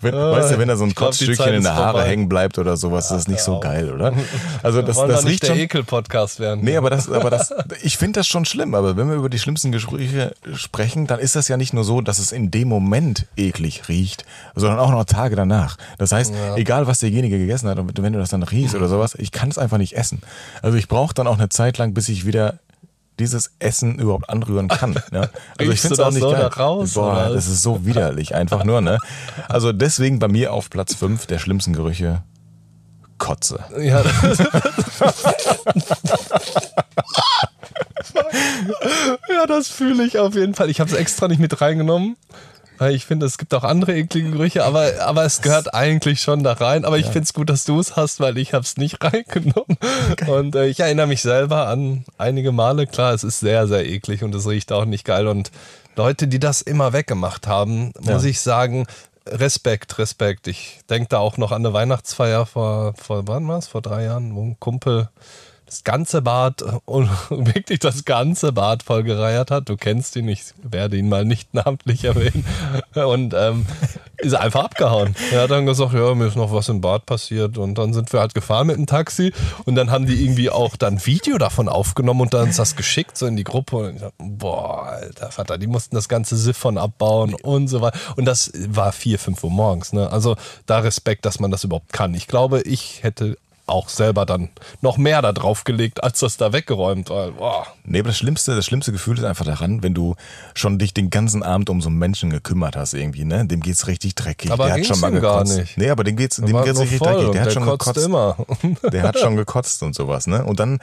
Wenn, weißt du, wenn da so ein Kotzstückchen in der Haare vorbei. hängen bleibt oder sowas, ja, das ist nicht so geil, oder? Also das, das riecht der Ekel-Podcast werden. Nee, aber das, aber das, ich finde das schon schlimm. Aber wenn wir über die schlimmsten Gespräche sprechen, dann ist das ja nicht nur so, dass es in dem Moment eklig riecht, sondern auch noch Tage danach. Das heißt, ja. egal was derjenige gegessen hat, und wenn du das dann riechst oder sowas, ich kann es einfach nicht essen. Also ich brauche dann auch eine Zeit lang, bis ich wieder dieses Essen überhaupt anrühren kann. Ne? Also ich finde es auch nicht so geil. Raus, Boah, das ist so widerlich, einfach nur. Ne? Also deswegen bei mir auf Platz 5 der schlimmsten Gerüche Kotze. Ja, das ja, das fühle ich auf jeden Fall. Ich habe es extra nicht mit reingenommen. Weil ich finde, es gibt auch andere eklige Gerüche, aber, aber es gehört eigentlich schon da rein. Aber ich ja. finde es gut, dass du es hast, weil ich habe es nicht reingenommen. Okay. Und äh, ich erinnere mich selber an einige Male. Klar, es ist sehr, sehr eklig und es riecht auch nicht geil. Und Leute, die das immer weggemacht haben, ja. muss ich sagen, Respekt, Respekt. Ich denke da auch noch an eine Weihnachtsfeier vor, vor wann war es? Vor drei Jahren, wo ein Kumpel das ganze Bad und wirklich das ganze Bad vollgereiert hat. Du kennst ihn, ich werde ihn mal nicht namentlich erwähnen. Und ähm, ist einfach abgehauen. Er hat dann gesagt, ja, mir ist noch was im Bad passiert. Und dann sind wir halt gefahren mit dem Taxi. Und dann haben die irgendwie auch dann Video davon aufgenommen und dann uns das geschickt, so in die Gruppe. Und ich dachte, boah, alter Vater, die mussten das ganze Siphon abbauen und so weiter. Und das war vier, fünf Uhr morgens. Ne? Also da Respekt, dass man das überhaupt kann. Ich glaube, ich hätte auch selber dann noch mehr da drauf gelegt, als das da weggeräumt war. Boah. Nee, aber das schlimmste, das schlimmste Gefühl ist einfach daran, wenn du schon dich den ganzen Abend um so einen Menschen gekümmert hast irgendwie, ne? Dem geht's richtig dreckig. Aber der hat schon mal gekotzt. Gar nicht. Nee, aber dem geht's, dem geht's richtig dreckig. Der hat schon gekotzt. Immer. Der hat schon gekotzt und sowas, ne? Und dann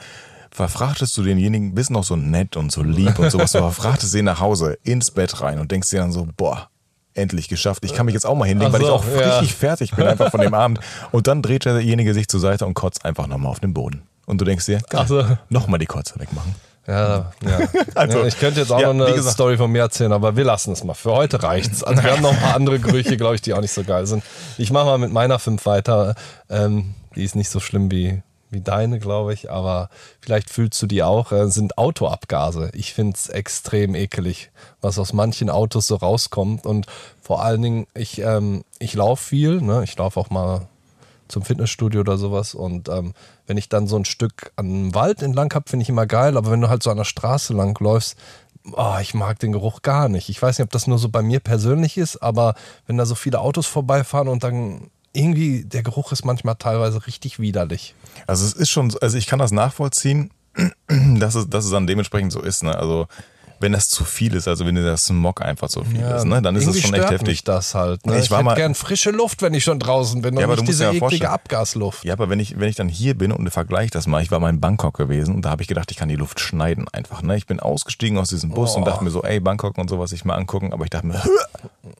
verfrachtest du denjenigen, bist noch so nett und so lieb und sowas, du verfrachtest ihn nach Hause ins Bett rein und denkst dir dann so, boah, endlich geschafft. Ich kann mich jetzt auch mal hinlegen, so, weil ich auch ja. richtig fertig bin einfach von dem Abend. Und dann dreht derjenige sich zur Seite und kotzt einfach nochmal auf den Boden. Und du denkst dir, geil, so. nochmal die Kotze wegmachen. Ja, ja. also, ich könnte jetzt auch ja, noch eine gesagt, Story von mir erzählen, aber wir lassen es mal. Für heute reicht's. Also wir haben noch ein paar andere Gerüche, glaube ich, die auch nicht so geil sind. Ich mache mal mit meiner fünf weiter. Ähm, die ist nicht so schlimm wie wie deine, glaube ich, aber vielleicht fühlst du die auch, äh, sind Autoabgase. Ich finde es extrem ekelig, was aus manchen Autos so rauskommt. Und vor allen Dingen, ich, ähm, ich laufe viel, ne? ich laufe auch mal zum Fitnessstudio oder sowas. Und ähm, wenn ich dann so ein Stück an Wald entlang habe, finde ich immer geil. Aber wenn du halt so an der Straße lang läufst, oh, ich mag den Geruch gar nicht. Ich weiß nicht, ob das nur so bei mir persönlich ist, aber wenn da so viele Autos vorbeifahren und dann irgendwie, der Geruch ist manchmal teilweise richtig widerlich. Also es ist schon, also ich kann das nachvollziehen, dass es, dass es dann dementsprechend so ist. Ne? Also wenn das zu viel ist, also wenn der Smog einfach zu viel ja, ist, ne? dann ist es schon echt heftig. Das halt. Ne? Ich, ich war mal gern frische Luft, wenn ich schon draußen bin ja, und nicht diese eklige Abgasluft. Ja, aber wenn ich, wenn ich dann hier bin und vergleiche das mal, ich war mal in Bangkok gewesen und da habe ich gedacht, ich kann die Luft schneiden einfach. Ne? Ich bin ausgestiegen aus diesem Bus oh. und dachte mir so, ey, Bangkok und sowas, ich mal angucken, aber ich dachte mir,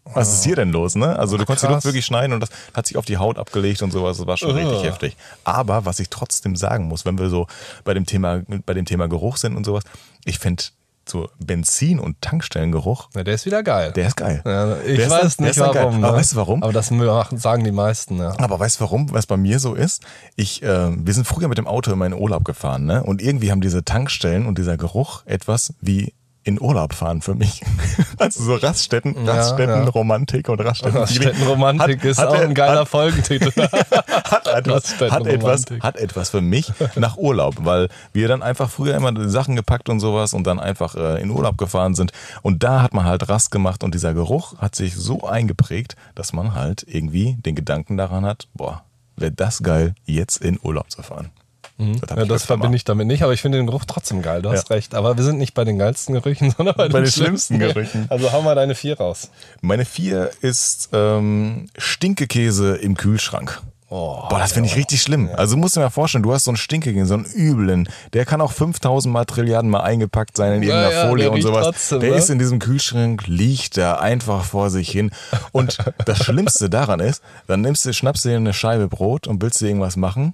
was ist hier denn los? Ne? Also du konntest die Luft wirklich schneiden und das hat sich auf die Haut abgelegt und sowas, das war schon uh. richtig heftig. Aber was ich trotzdem sagen muss, wenn wir so bei dem Thema, bei dem Thema Geruch sind und sowas, ich finde so Benzin- und Tankstellengeruch. Ja, der ist wieder geil. Der ist geil. Ja, ich der weiß dann, nicht warum. Ne? Aber weißt du warum? Aber das sagen die meisten, ja. Aber weißt du warum? Was bei mir so ist? Ich, äh, wir sind früher mit dem Auto immer in Urlaub gefahren, ne? Und irgendwie haben diese Tankstellen und dieser Geruch etwas wie in Urlaub fahren für mich. Also so Raststätten, Raststätten, ja. Und Raststätten. Raststätten Romantik ist hat auch ein geiler hat, Folgentitel. hat, etwas, hat, etwas, hat etwas für mich nach Urlaub, weil wir dann einfach früher immer Sachen gepackt und sowas und dann einfach äh, in Urlaub gefahren sind. Und da hat man halt Rast gemacht und dieser Geruch hat sich so eingeprägt, dass man halt irgendwie den Gedanken daran hat, boah, wäre das geil, jetzt in Urlaub zu fahren. Mhm. Das, ja, das verbinde ich damit nicht, aber ich finde den Geruch trotzdem geil. Du hast ja. recht. Aber wir sind nicht bei den geilsten Gerüchen, sondern bei, bei den, den, schlimmsten Gerüchen. Also hau mal deine vier raus. Meine vier ist ähm, Stinkekäse im Kühlschrank. Oh, Boah, das finde ich richtig schlimm. Ja. Also musst du dir mal vorstellen, du hast so einen Stinkekäse, so einen üblen, der kann auch 5000 mal Trilliarden mal eingepackt sein in irgendeiner ja, Folie und sowas. Trotzdem, der ne? ist in diesem Kühlschrank, liegt da einfach vor sich hin. Und das Schlimmste daran ist, dann nimmst du, schnappst du dir eine Scheibe Brot und willst dir irgendwas machen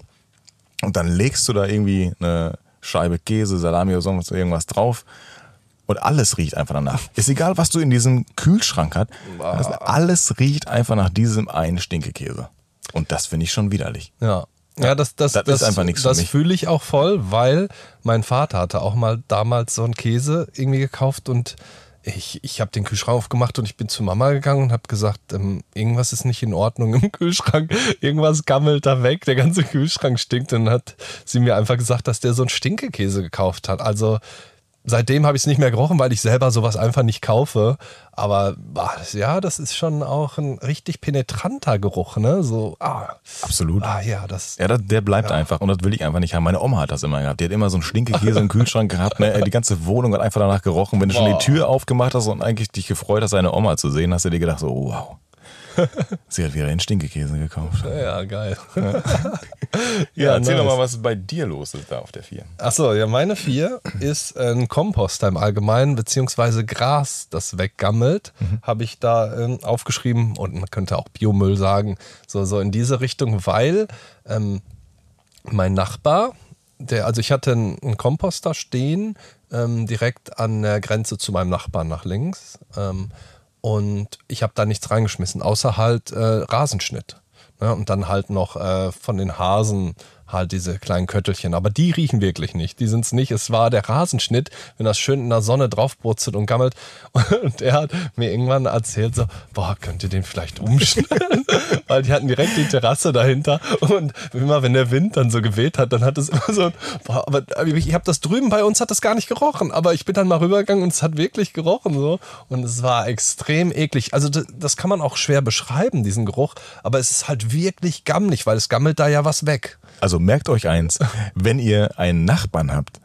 Und dann legst du da irgendwie eine Scheibe Käse, Salami oder sonst irgendwas drauf. Und alles riecht einfach danach. Ist egal, was du in diesem Kühlschrank hast. Also alles riecht einfach nach diesem einen Stinkekäse. Und das finde ich schon widerlich. Ja. Ja, das, das, das, das ist einfach nichts Das fühle ich auch voll, weil mein Vater hatte auch mal damals so einen Käse irgendwie gekauft und ich, ich habe den Kühlschrank aufgemacht und ich bin zu Mama gegangen und habe gesagt, ähm, irgendwas ist nicht in Ordnung im Kühlschrank, irgendwas gammelt da weg, der ganze Kühlschrank stinkt. Und dann hat sie mir einfach gesagt, dass der so einen Stinkekäse gekauft hat. Also seitdem habe ich es nicht mehr gerochen, weil ich selber sowas einfach nicht kaufe. Aber ja, das ist schon auch ein richtig penetranter Geruch, ne? So, ah. Absolut. Ah, ja, das. Ja, das, der bleibt ja. einfach und das will ich einfach nicht haben. Meine Oma hat das immer gehabt. Die hat immer so einen Stinkekäse im Kühlschrank gehabt. Ne? Die ganze Wohnung hat einfach danach gerochen. Wenn du Boah. schon die Tür aufgemacht hast und eigentlich dich gefreut hast, deine Oma zu sehen, hast du dir gedacht, so, wow. Sie hat wieder den Stinkekäse gekauft. Ja, geil. ja, ja erzähl nice. doch mal, was bei dir los ist da auf der 4. Achso, ja, meine 4 ist ein Komposter im Allgemeinen, beziehungsweise Gras, das weggammelt, mhm. habe ich da ähm, aufgeschrieben und man könnte auch Biomüll sagen, so, so in diese Richtung, weil ähm, mein Nachbar, der, also ich hatte einen, einen Komposter stehen, ähm, direkt an der Grenze zu meinem Nachbarn nach links. Und ich habe da nichts reingeschmissen, außer halt äh, Rasenschnitt. Ne? Und dann halt noch äh, von den Hasen halt diese kleinen Köttelchen. Aber die riechen wirklich nicht. Die sind es nicht. Es war der Rasenschnitt, wenn das schön in der Sonne draufbrutzelt und gammelt. Und er hat mir irgendwann erzählt so, boah, könnt ihr den vielleicht umschneiden? Weil die hatten direkt die Terrasse dahinter. Und immer wenn der Wind dann so geweht hat, dann hat es immer so, boah, aber ich habe das drüben bei uns hat das gar nicht gerochen. Aber ich bin dann mal rübergegangen und es hat wirklich gerochen so. Und es war extrem eklig. Also das, das kann man auch schwer beschreiben, diesen Geruch. Aber es ist halt wirklich gammelig, weil es gammelt da ja was weg. Also merkt euch eins, wenn ihr einen Nachbarn habt,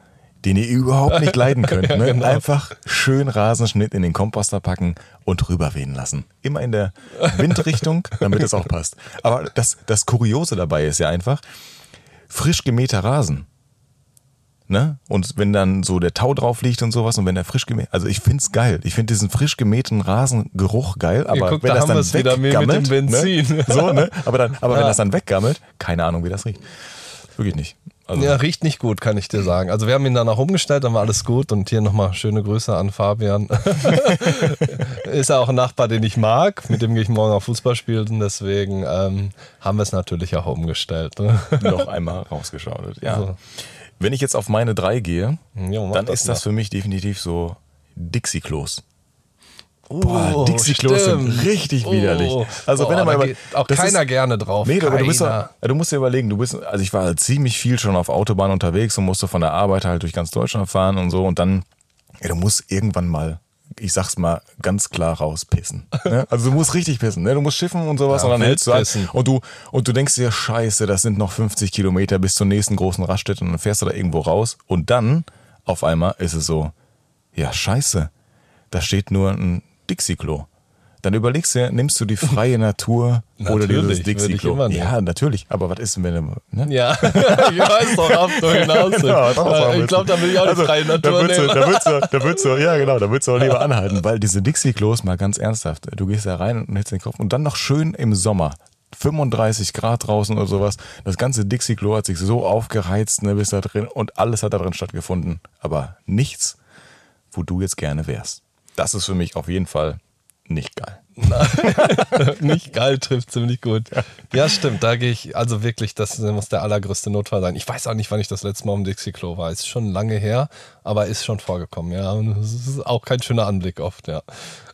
den ihr überhaupt nicht leiden könnt, ne? genau. einfach schön Rasenschnitt in den Komposter packen und rüberwehen lassen. Immer in der Windrichtung, damit es auch passt. Aber das, das Kuriose dabei ist ja einfach, frisch gemähter Rasen. Ne? Und wenn dann so der Tau drauf liegt und sowas und wenn der frisch gemäht, also ich find's geil. Ich finde diesen frisch gemähten Rasengeruch geil, aber guck, wenn da das dann weggammelt, ne? so, ne? Aber dann, aber ja. wenn das dann weggammelt, keine Ahnung, wie das riecht. Wirklich nicht. Also ja, riecht nicht gut, kann ich dir sagen. Also wir haben ihn danach umgestellt, dann war alles gut. Und hier nochmal schöne Grüße an Fabian. ist ja auch ein Nachbar, den ich mag. Mit dem gehe ich morgen auf Fußball spielen. Deswegen ähm, haben wir es natürlich auch umgestellt. Noch einmal rausgeschaut. Ja. So. Wenn ich jetzt auf meine drei gehe, ja, dann das ist das für mich definitiv so Dixie-Klos. Boah, oh, Dixie-Klos sind richtig widerlich. Oh, also, wenn er mal über, auch keiner ist, gerne drauf. Nee, aber du, bist, ja, du musst dir überlegen, du bist, also ich war ziemlich viel schon auf Autobahn unterwegs und musste von der Arbeit halt durch ganz Deutschland fahren und so und dann, ja, du musst irgendwann mal, ich sag's mal ganz klar rauspissen. Ne? Also du musst richtig pissen, ne? Du musst schiffen und sowas ja, und dann hältst du halt, und du, und du denkst dir, scheiße, das sind noch 50 Kilometer bis zur nächsten großen Raststätte und dann fährst du da irgendwo raus und dann auf einmal ist es so, ja, scheiße, da steht nur ein Dixie-Klo. Dann überlegst du, nimmst du die freie Natur oder dieses Dixie-Klo? Ja, natürlich. Aber was ist denn, wenn du. Ne? Ja, ich weiß doch, ab du hinaus. ja, ich glaube, da will ich auch die also, freie Natur da würdest nehmen. Du, da würdest du, da würdest du, ja, genau, da würdest du auch lieber anhalten. Weil diese Dixie-Klos, mal ganz ernsthaft, du gehst da rein und hältst den Kopf und dann noch schön im Sommer. 35 Grad draußen oder sowas. Das ganze Dixie-Klo hat sich so aufgeheizt, ne, bis da drin und alles hat da drin stattgefunden. Aber nichts, wo du jetzt gerne wärst. Das ist für mich auf jeden Fall nicht geil. nicht geil trifft ziemlich gut. Ja, stimmt. Da gehe ich, also wirklich, das muss der allergrößte Notfall sein. Ich weiß auch nicht, wann ich das letzte Mal um Dixie-Klo war. Ist schon lange her, aber ist schon vorgekommen, ja. Und es ist auch kein schöner Anblick oft, ja.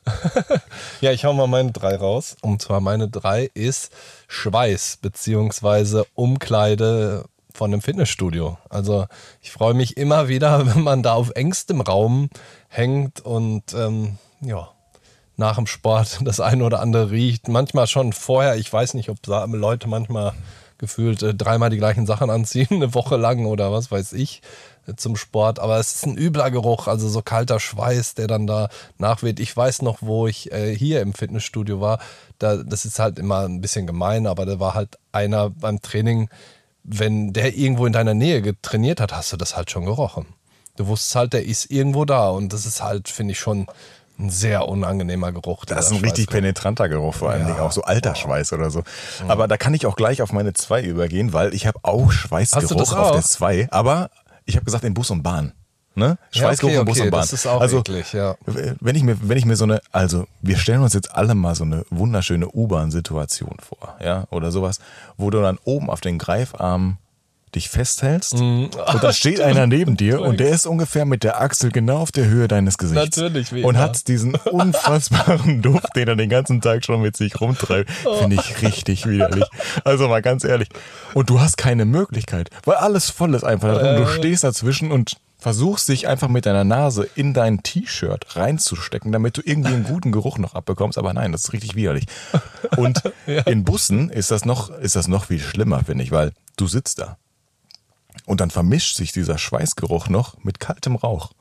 ja, ich hau mal meine drei raus. Und zwar meine drei ist Schweiß, beziehungsweise Umkleide von einem Fitnessstudio. Also ich freue mich immer wieder, wenn man da auf engstem Raum hängt und ähm, ja, nach dem Sport das eine oder andere riecht. Manchmal schon vorher, ich weiß nicht, ob Leute manchmal gefühlt äh, dreimal die gleichen Sachen anziehen, eine Woche lang oder was weiß ich äh, zum Sport. Aber es ist ein übler Geruch, also so kalter Schweiß, der dann da nachweht. Ich weiß noch, wo ich äh, hier im Fitnessstudio war. Da, das ist halt immer ein bisschen gemein, aber da war halt einer beim Training, wenn der irgendwo in deiner Nähe getrainiert hat, hast du das halt schon gerochen. Du wusstest halt, der ist irgendwo da und das ist halt, finde ich, schon ein sehr unangenehmer Geruch. Das ist ein richtig penetranter Geruch, vor allen ja. Dingen auch so alter Schweiß oder so. Mhm. Aber da kann ich auch gleich auf meine 2 übergehen, weil ich habe auch Schweißgeruch auf der 2, aber ich habe gesagt in Bus und Bahn. Ne? Schweißgeruch ja, okay, okay, Bus und Bahn. Das ist auch also, eklig, ja. Wenn ich mir, wenn ich mir so eine, also wir stellen uns jetzt alle mal so eine wunderschöne U-Bahn-Situation vor, ja, oder sowas, wo du dann oben auf den Greifarm dich festhältst mm. und da steht einer neben dir und der ist ungefähr mit der Achsel genau auf der Höhe deines Gesichts. Natürlich, wie Und hat diesen unfassbaren Duft, den er den ganzen Tag schon mit sich rumtreibt. Finde ich richtig widerlich. Also mal ganz ehrlich. Und du hast keine Möglichkeit, weil alles voll ist einfach drin. Du äh. stehst dazwischen und versuchst dich einfach mit deiner Nase in dein T-Shirt reinzustecken, damit du irgendwie einen guten Geruch noch abbekommst. Aber nein, das ist richtig widerlich. Und ja. in Bussen ist das noch, ist das noch viel schlimmer, finde ich, weil du sitzt da und dann vermischt sich dieser Schweißgeruch noch mit kaltem Rauch.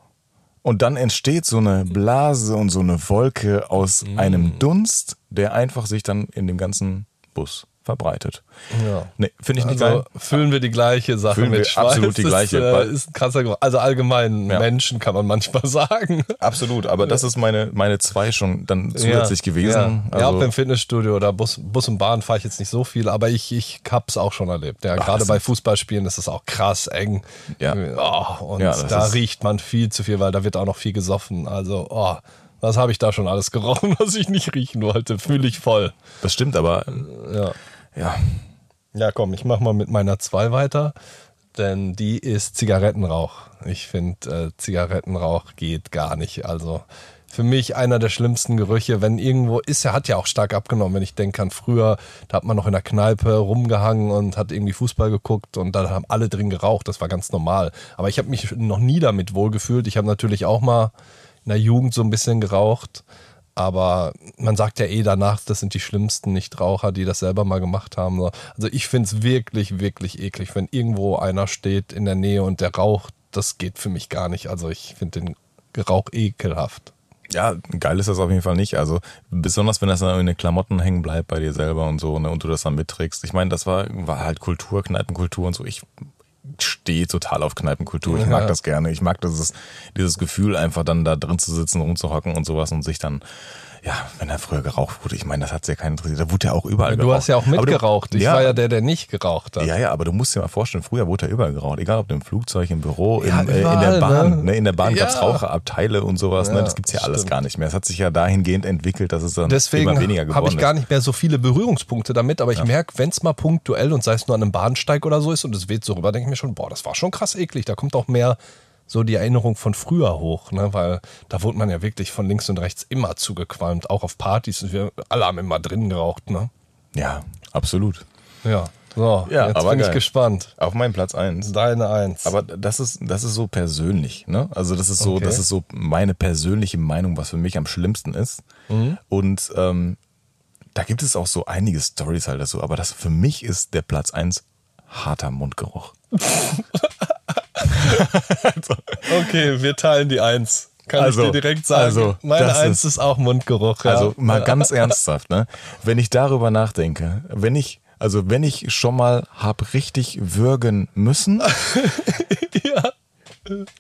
Und dann entsteht so eine Blase und so eine Wolke aus mm. einem Dunst, der einfach sich dann in dem ganzen Bus verbreitet. Ja. Nee, finde ich nicht also geil. Füllen wir die gleiche Sache füllen mit wir Schweiß. Absolut die gleiche. Das äh, ist ein krasser Geruch. Also allgemein ja. Menschen kann man manchmal sagen. Absolut, aber das ist meine, meine zwei schon dann zusätzlich ja. gewesen. Ja, also ja ob im Fitnessstudio oder Bus, Bus und Bahn fahre ich jetzt nicht so viel, aber ich, ich es auch schon erlebt. Ja, gerade bei Fußballspielen ist es auch krass eng. Ja. Oh, und da riecht man viel zu viel, weil da wird auch noch viel gesoffen. Also, oh, was habe ich da schon alles gerochen, was ich nicht riechen wollte? Fühle ich voll. Das stimmt, aber ja. Ja. Ja, komm, ich mach mal mit meiner 2 weiter, denn die ist Zigarettenrauch. Ich finde, äh, Zigarettenrauch geht gar nicht. Also für mich einer der schlimmsten Gerüche, wenn irgendwo ist, er hat ja auch stark abgenommen, wenn ich denke an früher, da hat man noch in der Kneipe rumgehangen und hat irgendwie Fußball geguckt und da haben alle drin geraucht, das war ganz normal. Aber ich habe mich noch nie damit wohlgefühlt. Ich habe natürlich auch mal in der Jugend so ein bisschen geraucht, aber man sagt ja eh danach, das sind die schlimmsten Nichtraucher, die das selber mal gemacht haben. Also ich finde es wirklich, wirklich eklig, wenn irgendwo einer steht in der Nähe und der raucht. Das geht für mich gar nicht. Also ich finde den Rauch ekelhaft. Ja, geil ist das auf jeden Fall nicht. Also besonders wenn das dann in den Klamotten hängen bleibt bei dir selber und so ne, und du das dann mitträgst. Ich meine, das war, war halt Kultur, Kneipenkultur und so. Ich stehe total auf Kneipenkultur. Ich mag das gerne. Ich mag dieses, dieses Gefühl, einfach dann da drin zu sitzen, rumzuhocken und sowas und sich dann ja, wenn er früher geraucht wurde, ich meine, das hat ja keinen interessiert. Da wurde ja auch überall du geraucht. Du hast ja auch mitgeraucht. Ich ja, war ja der, der nicht geraucht hat. Ja, ja, aber du musst dir mal vorstellen, früher wurde ja überall geraucht. Egal ob im Flugzeug, im Büro, ja, in, überall, äh, in der Bahn. Ne? ne? In der Bahn ja. gab es Raucherabteile und sowas. ne? Das gibt's ja alles gar nicht mehr. Es hat sich ja dahingehend entwickelt, dass es dann Deswegen immer weniger geworden ist. Deswegen habe ich gar nicht mehr so viele Berührungspunkte damit, aber ich merke, wenn es mal punktuell und sei es nur an einem Bahnsteig oder so ist und es weht so rüber, denke ich mir schon, boah, das war schon krass eklig. Da kommt auch mehr so die Erinnerung von früher hoch, ne? weil da wurde man ja wirklich von links und rechts immer zugequalmt, auch auf Partys und wir alle haben immer drin geraucht. Ne? Ja, absolut. Ja. So, ja, jetzt bin geil. ich gespannt. Auf meinen Platz 1. Deine 1. Aber das ist, das ist so persönlich, ne? Also das ist so, okay. das ist so meine persönliche Meinung, was für mich am schlimmsten ist. Mhm. Und ähm, da gibt es auch so einige Stories halt dazu, aber das für mich ist der Platz 1 harter Mundgeruch. okay, wir teilen die Eins. Kann also, ich dir direkt sagen. Also, Meine Eins ist, ist, auch Mundgeruch. Ja. Also mal ganz ernsthaft, ne? Wenn ich darüber nachdenke, wenn ich, also wenn ich schon mal hab richtig würgen müssen, ja.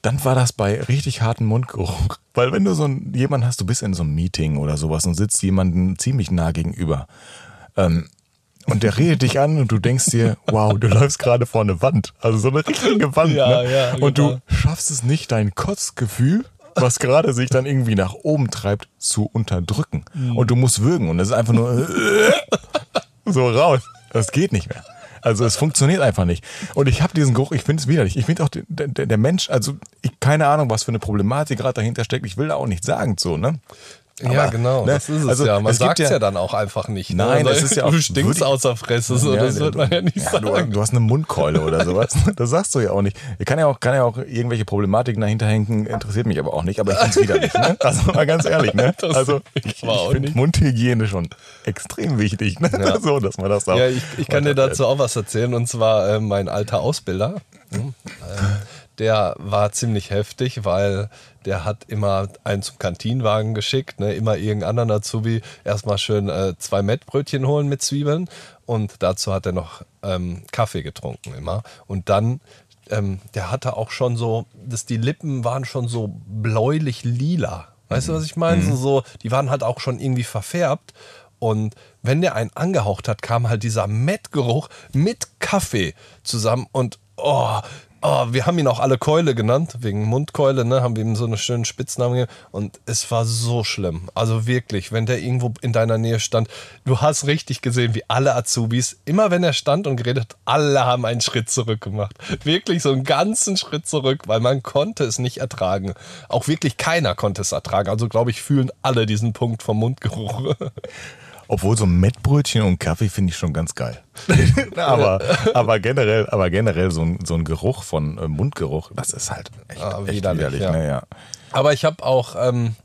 dann war das bei richtig harten Mundgeruch. Weil wenn du so einen, jemanden hast, du bist in so einem Meeting oder sowas und sitzt jemandem ziemlich nah gegenüber. Ähm, und der redet dich an und du denkst dir, wow, du läufst gerade vor eine Wand. Also so eine richtige Wand. Ja, ne? ja, und genau. du schaffst es nicht, dein Kotzgefühl, was gerade sich dann irgendwie nach oben treibt, zu unterdrücken. Mhm. Und du musst würgen und es ist einfach nur so raus. Das geht nicht mehr. Also es funktioniert einfach nicht. Und ich habe diesen Geruch, ich finde es widerlich. Ich finde auch der, der, der, Mensch, also ich, keine Ahnung, was für eine Problematik gerade dahinter steckt. Ich will da auch nichts sagen so, ne? Aber, ja, genau, ne? das ist es also, ja. Man sagt es ja, ja, dann auch einfach nicht. Ne? Nein, das ist ja auch. Du stinkst außer Fresse, so, ja, das wird man ja nicht ja, sagen. Du, du, hast eine Mundkeule oder sowas. Das sagst du ja auch nicht. Kann ja auch, kann ja auch irgendwelche Problematiken dahinter hängen, interessiert mich aber auch nicht, aber ich finde es wieder nicht. Ne? Also mal ganz ehrlich, ne? Also ich, ich finde Mundhygiene schon extrem wichtig, ne? Ja. so, dass man das auch. Ja, ich, ich kann dir dazu auch was erzählen und zwar äh, mein alter Ausbilder. Hm, äh, der war ziemlich heftig, weil der hat immer einen zum Kantinwagen geschickt, ne? immer irgendeinen anderen Azubi erstmal schön äh, zwei Mettbrötchen holen mit Zwiebeln und dazu hat er noch ähm, Kaffee getrunken immer und dann ähm, der hatte auch schon so, dass die Lippen waren schon so bläulich lila Weißt mhm. du, was ich meine? Mhm. So, so, die waren halt auch schon irgendwie verfärbt. Und wenn der einen angehaucht hat, kam halt dieser Mettgeruch mit Kaffee zusammen und oh, oh, wir haben ihn auch alle Keule genannt, wegen Mundkeule, ne, haben wir ihm so einen schönen Spitznamen gegeben und es war so schlimm. Also wirklich, wenn der irgendwo in deiner Nähe stand, du hast richtig gesehen, wie alle Azubis, immer wenn er stand und geredet hat, alle haben einen Schritt zurück gemacht. Wirklich so einen ganzen Schritt zurück, weil man konnte es nicht ertragen. Auch wirklich keiner konnte es ertragen. Also glaube ich, fühlen alle diesen Punkt vom Mundgeruch. Obwohl so Mettbrötchen und Kaffee finde ich schon ganz geil. aber, aber generell, aber generell so ein, so ein Geruch von äh, Mundgeruch, das ist halt echt, ah, echt widerlich. widerlich ja. Ne? Ja. Aber ich habe auch ähm,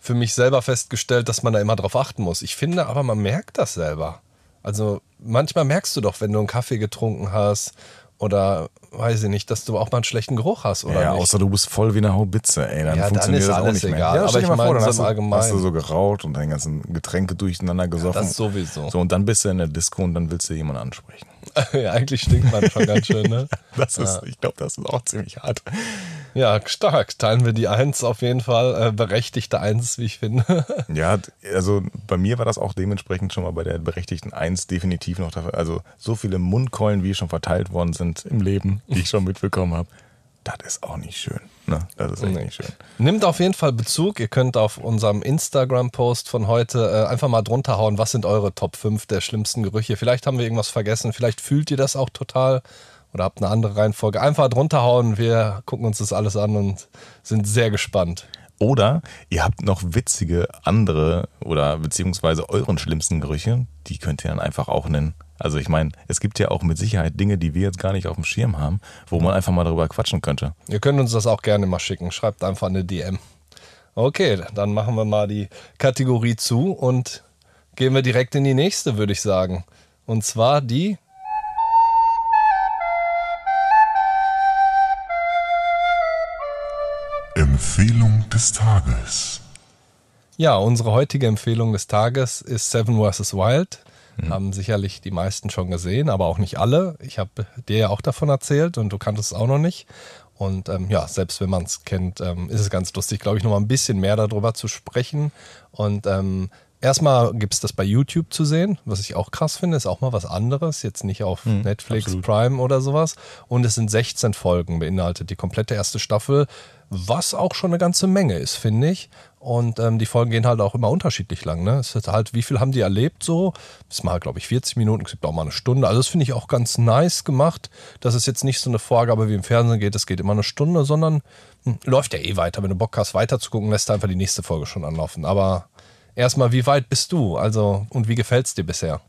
für mich selber festgestellt, dass man da immer drauf achten muss. Ich finde aber, man merkt das selber. Also manchmal merkst du doch, wenn du einen Kaffee getrunken hast oder weiß ich nicht, dass du auch mal einen schlechten Geruch hast, oder? Ja, nicht? außer du bist voll wie eine Haubitze, ey. Dann ja, funktioniert dann ist das alles auch nicht egal. Mehr. Ja, aber ich meine, vor, dann hast, du, hast du so geraucht und deine ganzen Getränke durcheinander gesoffen. Ja, das sowieso. So, und dann bist du in der Disco und dann willst du jemanden ansprechen. ja, eigentlich stinkt man schon ganz schön, ne? das ist, ich glaube, das ist auch ziemlich hart. Ja, stark. Teilen wir die Eins auf jeden Fall. Äh, berechtigte Eins, wie ich finde. ja, also bei mir war das auch dementsprechend schon mal bei der berechtigten Eins definitiv noch dafür. Also so viele Mundkeulen, wie schon verteilt worden sind im Leben, die ich schon mitbekommen habe. Das ist auch nicht schön. Ne? Das ist echt nee. nicht schön. Nimmt auf jeden Fall Bezug. Ihr könnt auf unserem Instagram-Post von heute äh, einfach mal drunter hauen, was sind eure Top 5 der schlimmsten Gerüche. Vielleicht haben wir irgendwas vergessen, vielleicht fühlt ihr das auch total oder habt eine andere Reihenfolge. Einfach drunter hauen. Wir gucken uns das alles an und sind sehr gespannt. Oder ihr habt noch witzige andere oder beziehungsweise euren schlimmsten Gerüche, die könnt ihr dann einfach auch nennen. Also ich meine, es gibt ja auch mit Sicherheit Dinge, die wir jetzt gar nicht auf dem Schirm haben, wo man einfach mal darüber quatschen könnte. Ihr könnt uns das auch gerne mal schicken. Schreibt einfach eine DM. Okay, dann machen wir mal die Kategorie zu und gehen wir direkt in die nächste, würde ich sagen. Und zwar die Empfehlung des Tages. Ja, unsere heutige Empfehlung des Tages ist Seven vs. Wild. Mhm. Haben sicherlich die meisten schon gesehen, aber auch nicht alle. Ich habe dir ja auch davon erzählt und du kanntest es auch noch nicht. Und ähm, ja, selbst wenn man es kennt, ähm, ist es ganz lustig, glaube ich, noch mal ein bisschen mehr darüber zu sprechen. Und ähm, erstmal gibt es das bei YouTube zu sehen, was ich auch krass finde, ist auch mal was anderes, jetzt nicht auf mhm, Netflix, absolut. Prime oder sowas. Und es sind 16 Folgen beinhaltet, die komplette erste Staffel, was auch schon eine ganze Menge ist, finde ich. Und ähm, die Folgen gehen halt auch immer unterschiedlich lang. Ne? Es ist halt, wie viel haben die erlebt so? Das ist mal, glaube ich, 40 Minuten, es gibt auch mal eine Stunde. Also das finde ich auch ganz nice gemacht, dass es jetzt nicht so eine Vorgabe wie im Fernsehen geht, es geht immer eine Stunde, sondern hm, läuft ja eh weiter. Wenn du Bock hast, weiter zu gucken, lässt du einfach die nächste Folge schon anlaufen. Aber erstmal, wie weit bist du? Also, und wie gefällt es dir bisher?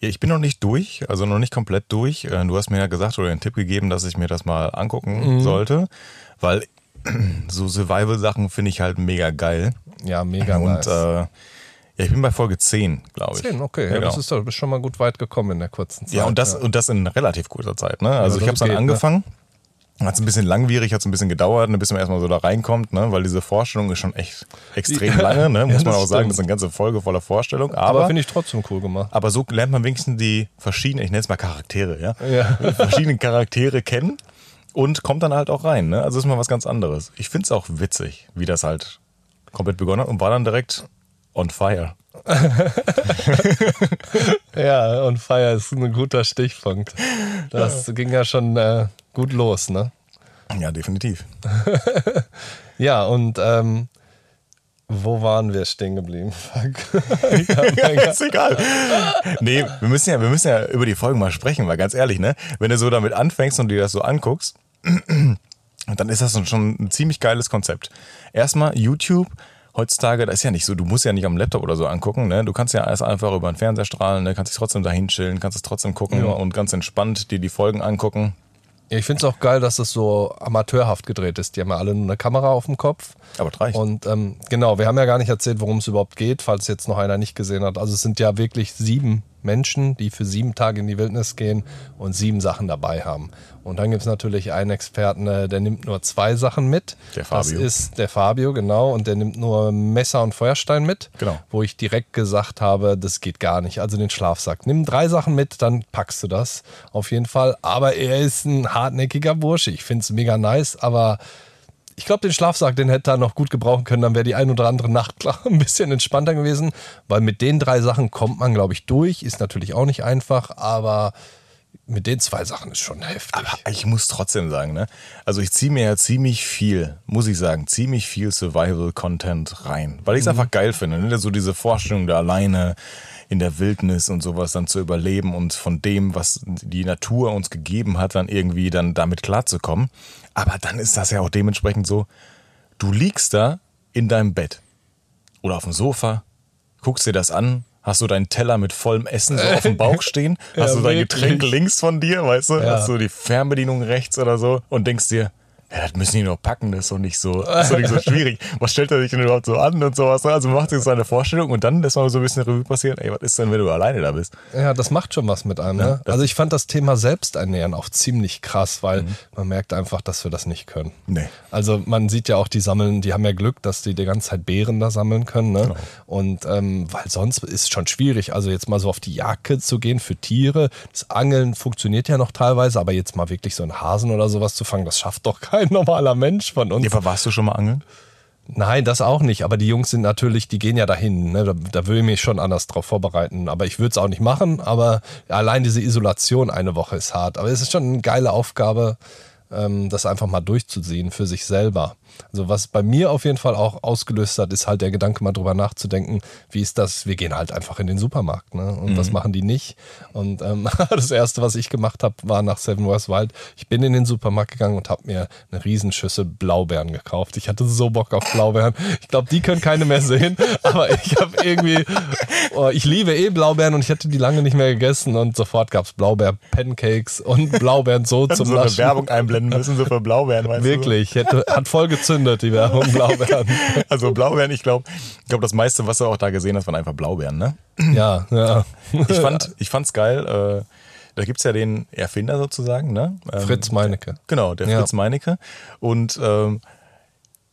Ja, ich bin noch nicht durch, also noch nicht komplett durch. Äh, du hast mir ja gesagt oder den Tipp gegeben, dass ich mir das mal angucken mhm. sollte, weil so Survival-Sachen finde ich halt mega geil. Ja, mega Und nice. äh, ja, ich bin bei Folge 10, glaube ich. 10, okay. Ja, das ist doch, du bist schon mal gut weit gekommen in der kurzen Zeit. Ja, und das, ja. und das in relativ kurzer Zeit. Ne? Also ja, ich habe es dann ne? angefangen. Ne? Hat es ein bisschen langwierig, hat es ein bisschen gedauert, bis man erstmal so da reinkommt, ne? weil diese Vorstellung ist schon echt extrem lange, ne? muss man auch stimmt. sagen. Das ist eine ganze Folge voller Vorstellung. Aber, aber finde ich trotzdem cool gemacht. Aber so lernt man wenigstens die verschiedenen, ich nenne es mal Charaktere, ja, ja. verschiedenen Charaktere kennen und kommt dann halt auch rein. Ne? Also ist mal was ganz anderes. Ich finde es auch witzig, wie das halt komplett begonnen hat und war dann direkt on fire. ja, on fire ist ein guter Stichpunkt. Das ging ja schon äh, gut los, ne? Ja, definitiv. ja, und ähm, wo waren wir stehen geblieben? ja, ist egal. Nee, wir müssen, ja, wir müssen ja über die Folgen mal sprechen, weil ganz ehrlich, ne? Wenn du so damit anfängst und dir das so anguckst, dann ist das schon ein ziemlich geiles Konzept. Erstmal YouTube. Heutzutage, das ist ja nicht so, du musst ja nicht am Laptop oder so angucken, ne? Du kannst ja alles einfach über den Fernseher strahlen, ne? kannst dich trotzdem dahin chillen, kannst es trotzdem gucken ja. und ganz entspannt dir die Folgen angucken. Ja, ich finde es auch geil, dass es so amateurhaft gedreht ist. Die haben ja alle nur eine Kamera auf dem Kopf. Aber reicht. Und ähm, genau, wir haben ja gar nicht erzählt, worum es überhaupt geht, falls jetzt noch einer nicht gesehen hat. Also es sind ja wirklich sieben Menschen, die für sieben Tage in die Wildnis gehen und sieben Sachen dabei haben. Und dann gibt es natürlich einen Experten, äh, der nimmt nur zwei Sachen mit. Der Fabio. Das ist der Fabio, genau. Und der nimmt nur Messer und Feuerstein mit. Genau. Wo ich direkt gesagt habe, das geht gar nicht. Also den Schlafsack. Nimm drei Sachen mit, dann packst du das. Auf jeden Fall. Aber er ist ein hartnäckiger Bursche. Ich finde es mega nice, aber ich glaube, den Schlafsack, den hätte er noch gut gebrauchen können. Dann wäre die ein oder andere Nacht klar ein bisschen entspannter gewesen. Weil mit den drei Sachen kommt man, glaube ich, durch. Ist natürlich auch nicht einfach, aber mit den zwei Sachen ist schon heftig. Aber ich muss trotzdem sagen, ne? Also ich ziehe mir ja ziemlich viel, muss ich sagen, ziemlich viel Survival-Content rein, weil ich es mhm. einfach geil finde. Ne? So diese Vorstellung da alleine in der Wildnis und sowas dann zu überleben und von dem, was die Natur uns gegeben hat, dann irgendwie dann damit klarzukommen. Aber dann ist das ja auch dementsprechend so, du liegst da in deinem Bett oder auf dem Sofa, guckst dir das an, hast du deinen Teller mit vollem Essen so auf dem Bauch stehen, hast ja, du dein Getränk links von dir, weißt du, ja. hast du die Fernbedienung rechts oder so und denkst dir, ja, das müssen die noch packen, das ist doch nicht so, ist doch nicht so schwierig. Was stellt er sich denn überhaupt so an und sowas? Also macht sich so eine Vorstellung und dann lässt man so ein bisschen Revue passieren, ey, was ist denn, wenn du alleine da bist? Ja, das macht schon was mit einem, ne? Also ich fand das Thema Selbsternähren auch ziemlich krass, weil mhm. man merkt einfach, dass wir das nicht können. Nee. Also man sieht ja auch, die sammeln, die haben ja Glück, dass die die ganze Zeit Beeren da sammeln können, ne? Genau. Und ähm, weil sonst ist es schon schwierig, also jetzt mal so auf die Jacke zu gehen für Tiere. Das Angeln funktioniert ja noch teilweise, aber jetzt mal wirklich so einen Hasen oder sowas zu fangen, das schafft doch kein normaler Mensch. Von uns. Ja, aber warst du schon mal angeln? Nein, das auch nicht. Aber die Jungs sind natürlich, die gehen ja dahin. Ne? Da, da würde ich mich schon anders drauf vorbereiten. Aber ich würde es auch nicht machen. Aber allein diese Isolation eine Woche ist hart. Aber es ist schon eine geile Aufgabe, ähm, das einfach mal durchzuziehen für sich selber. Also was bei mir auf jeden Fall auch ausgelöst hat, ist halt der Gedanke mal drüber nachzudenken, wie ist das, wir gehen halt einfach in den Supermarkt ne? und mhm. was machen die nicht. Und ähm, das Erste, was ich gemacht habe, war nach Seven West Wild, ich bin in den Supermarkt gegangen und habe mir eine Riesenschüssel Blaubeeren gekauft. Ich hatte so Bock auf Blaubeeren. Ich glaube, die können keine mehr sehen, aber ich habe irgendwie, oh, ich liebe eh Blaubeeren und ich hätte die lange nicht mehr gegessen und sofort gab es Blaubeer-Pancakes und Blaubeeren so zum so Naschen. eine Werbung einblenden müssen, so für Blaubeeren. Wirklich, hätte, hat voll gezündet, die Werbung Blaubeeren. also Blaubeeren, ich glaube, ich glaube, das meiste, was du auch da gesehen hast, waren einfach Blaubeeren, ne? Ja, ja. Ich fand, ich fand's geil. Äh, da gibt es ja den Erfinder sozusagen, ne? Ähm, Fritz Meinecke. Genau, der Fritz ja. Meinecke. Und ähm,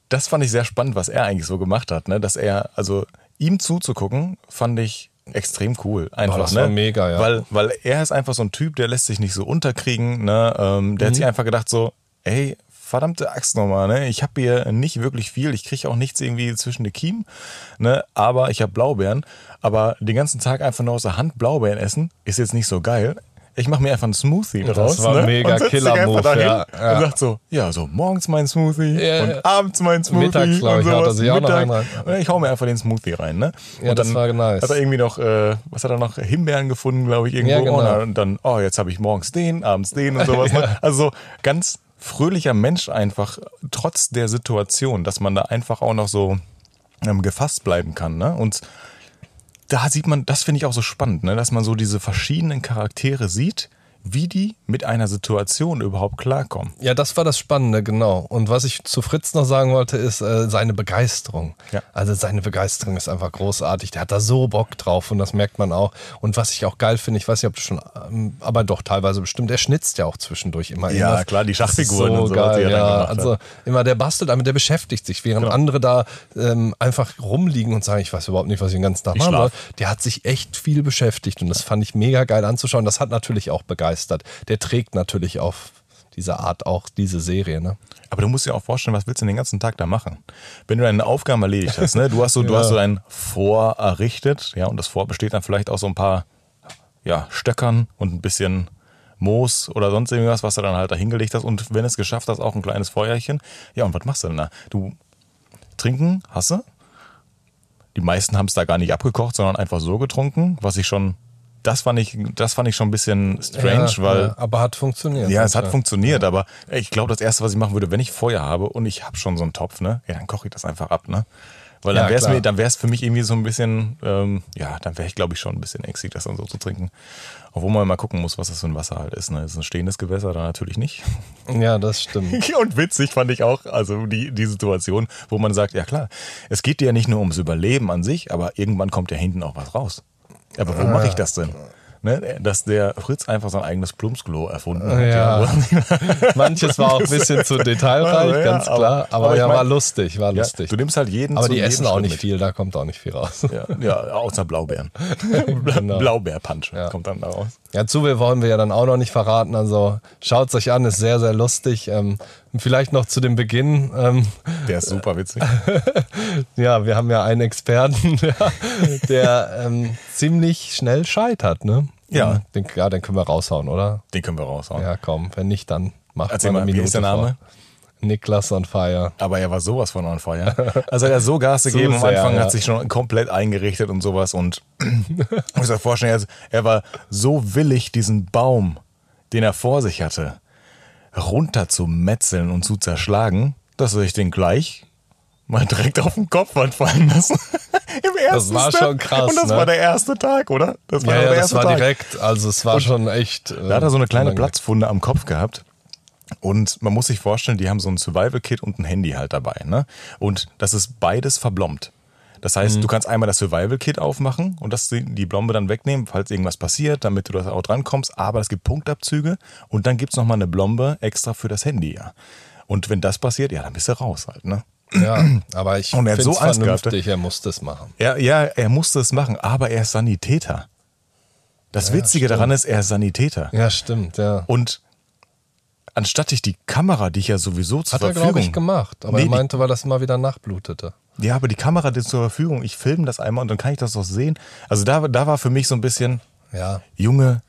das fand ich sehr spannend, was er eigentlich so gemacht hat, ne? Dass er, also ihm zuzugucken, fand ich extrem cool. Einfach, oh, das ne? war mega, ja. Weil, weil er ist einfach so ein Typ, der lässt sich nicht so unterkriegen, ne? Ähm, der mhm. hat sich einfach gedacht so, ey, verdammte Axt nochmal, ne? Ich habe hier nicht wirklich viel, ich kriege auch nichts irgendwie zwischen den Kiemen, ne? Aber ich habe Blaubeeren. Aber den ganzen Tag einfach nur aus der Hand Blaubeeren essen, ist jetzt nicht so geil. Ich mache mir einfach einen Smoothie draus. Das war ne? mega Killer-Move, ja, ja. Und sagt so, ja, so morgens mein Smoothie ja, und abends mein Smoothie. Mittags, glaube ich, hat er sich auch noch rein. Ich hau mir einfach den Smoothie rein, ne? Ja, und dann das war nice. Hat er irgendwie noch, äh, was hat er noch, Himbeeren gefunden, glaube ich, irgendwo. Ja, genau. Und dann, oh, jetzt habe ich morgens den, abends den und sowas. Ne? Also so ganz fröhlicher Mensch einfach, trotz der Situation, dass man da einfach auch noch so ähm, gefasst bleiben kann. Ne? Und da sieht man, das finde ich auch so spannend, ne? dass man so diese verschiedenen Charaktere sieht, wie die mit einer Situation überhaupt klarkommen. Ja, das war das Spannende, genau. Und was ich zu Fritz noch sagen wollte, ist äh, seine Begeisterung. Ja. Also seine Begeisterung ist einfach großartig. Der hat da so Bock drauf und das merkt man auch. Und was ich auch geil finde, ich weiß nicht, ob du schon, ähm, aber doch teilweise bestimmt, er schnitzt ja auch zwischendurch immer. Ja, immer. klar, die Schachfiguren so und so. Geil, ja, also immer der bastelt damit, der beschäftigt sich, während genau. andere da ähm, einfach rumliegen und sagen, ich weiß überhaupt nicht, was ich den ganzen Tag machen soll. Der hat sich echt viel beschäftigt und das fand ich mega geil anzuschauen. Das hat natürlich auch begeistert begeistert. Der trägt natürlich auf diese Art auch diese Serie. Ne? Aber du musst dir auch vorstellen, was willst du den ganzen Tag da machen? Wenn du deine Aufgaben erledigt hast, ne? du hast so, ja. du hast so ein Vor errichtet, ja, und das Vor besteht dann vielleicht aus so ein paar ja, Stöckern und ein bisschen Moos oder sonst irgendwas, was du dann halt da hingelegt hast. Und wenn es geschafft hast, auch ein kleines Feuerchen. Ja, und was machst du denn da? Du trinken, hasse. Die meisten haben es da gar nicht abgekocht, sondern einfach so getrunken, was ich schon das fand ich, das fand ich schon ein bisschen strange, ja, weil. Ja, aber hat funktioniert. Ja, es hat funktioniert, ja. aber ich glaube, das erste, was ich machen würde, wenn ich Feuer habe und ich habe schon so einen Topf, ne, ja, dann koche ich das einfach ab, ne? Weil dann wäre es mir, dann wäre es für mich irgendwie so ein bisschen, ähm, ja, dann wäre ich, glaube ich, schon ein bisschen ängstlich, das dann so zu trinken. Obwohl man mal gucken muss, was das für ein Wasser halt ist. Ne? Ist ein stehendes Gewässer, dann natürlich nicht. Ja, das stimmt. Und witzig fand ich auch, also die, die Situation, wo man sagt, ja klar, es geht dir ja nicht nur ums Überleben an sich, aber irgendwann kommt ja hinten auch was raus. Aber wo mache ich das denn? Ne, dass der Fritz einfach sein eigenes Plumpsklo erfunden hat. Ja. Manches war auch ein bisschen zu detailreich, ja, ganz klar. Aber, aber ja, mein, war lustig, war lustig. du nimmst halt jeden Aber die essen auch nicht viel, da kommt auch nicht viel raus. Ja, außer Blaubeeren. genau. Blaubeerpunch kommt dann da raus. Ja, Zuwe wollen wir ja dann auch noch nicht verraten. Also schaut es euch an, ist sehr, sehr lustig. Ähm, vielleicht noch zu dem Beginn. Ähm, der ist super witzig. ja, wir haben ja einen Experten, der ähm, ziemlich schnell scheitert, ne? Ja. Den, ja, den können wir raushauen, oder? Den können wir raushauen. Ja, komm, wenn nicht, dann macht Erzähl mal, Minute wie ist der Name? Vor. Niklas on fire. Aber er war sowas von on fire. Also er hat so Gas gegeben, so am Anfang ja. hat sich schon komplett eingerichtet und sowas und ich muss mir vorstellen, er war so willig, diesen Baum, den er vor sich hatte, runter zu metzeln und zu zerschlagen, dass er sich den gleich mal direkt auf den Kopf hat fallen lassen. Im ersten das war Step. schon krass. Und das ne? war der erste Tag, oder? Das war ja, ja das war Tag. direkt. Also es war und schon echt. Äh, da hat er so eine kleine Platzfunde am Kopf gehabt. Und man muss sich vorstellen, die haben so ein Survival-Kit und ein Handy halt dabei. Ne? Und das ist beides verblombt. Das heißt, mhm. du kannst einmal das Survival-Kit aufmachen und das die Blombe dann wegnehmen, falls irgendwas passiert, damit du da auch drankommst. Aber es gibt Punktabzüge und dann gibt es nochmal eine Blombe extra für das Handy, ja. Und wenn das passiert, ja, dann bist du raus halt, ne? Ja, aber ich finde es so vernünftig, er muss das machen. Ja, ja, er musste es machen, aber er ist Sanitäter. Das ja, Witzige stimmt. daran ist, er ist Sanitäter. Ja, stimmt, ja. Und anstatt ich die Kamera, die ich ja sowieso zur Hat Verfügung... Hat er, glaube ich, gemacht. Aber nee, er meinte, weil das immer wieder nachblutete. Ja, aber die Kamera die zur Verfügung, ich filme das einmal und dann kann ich das auch sehen. Also da, da war für mich so ein bisschen, ja. Junge,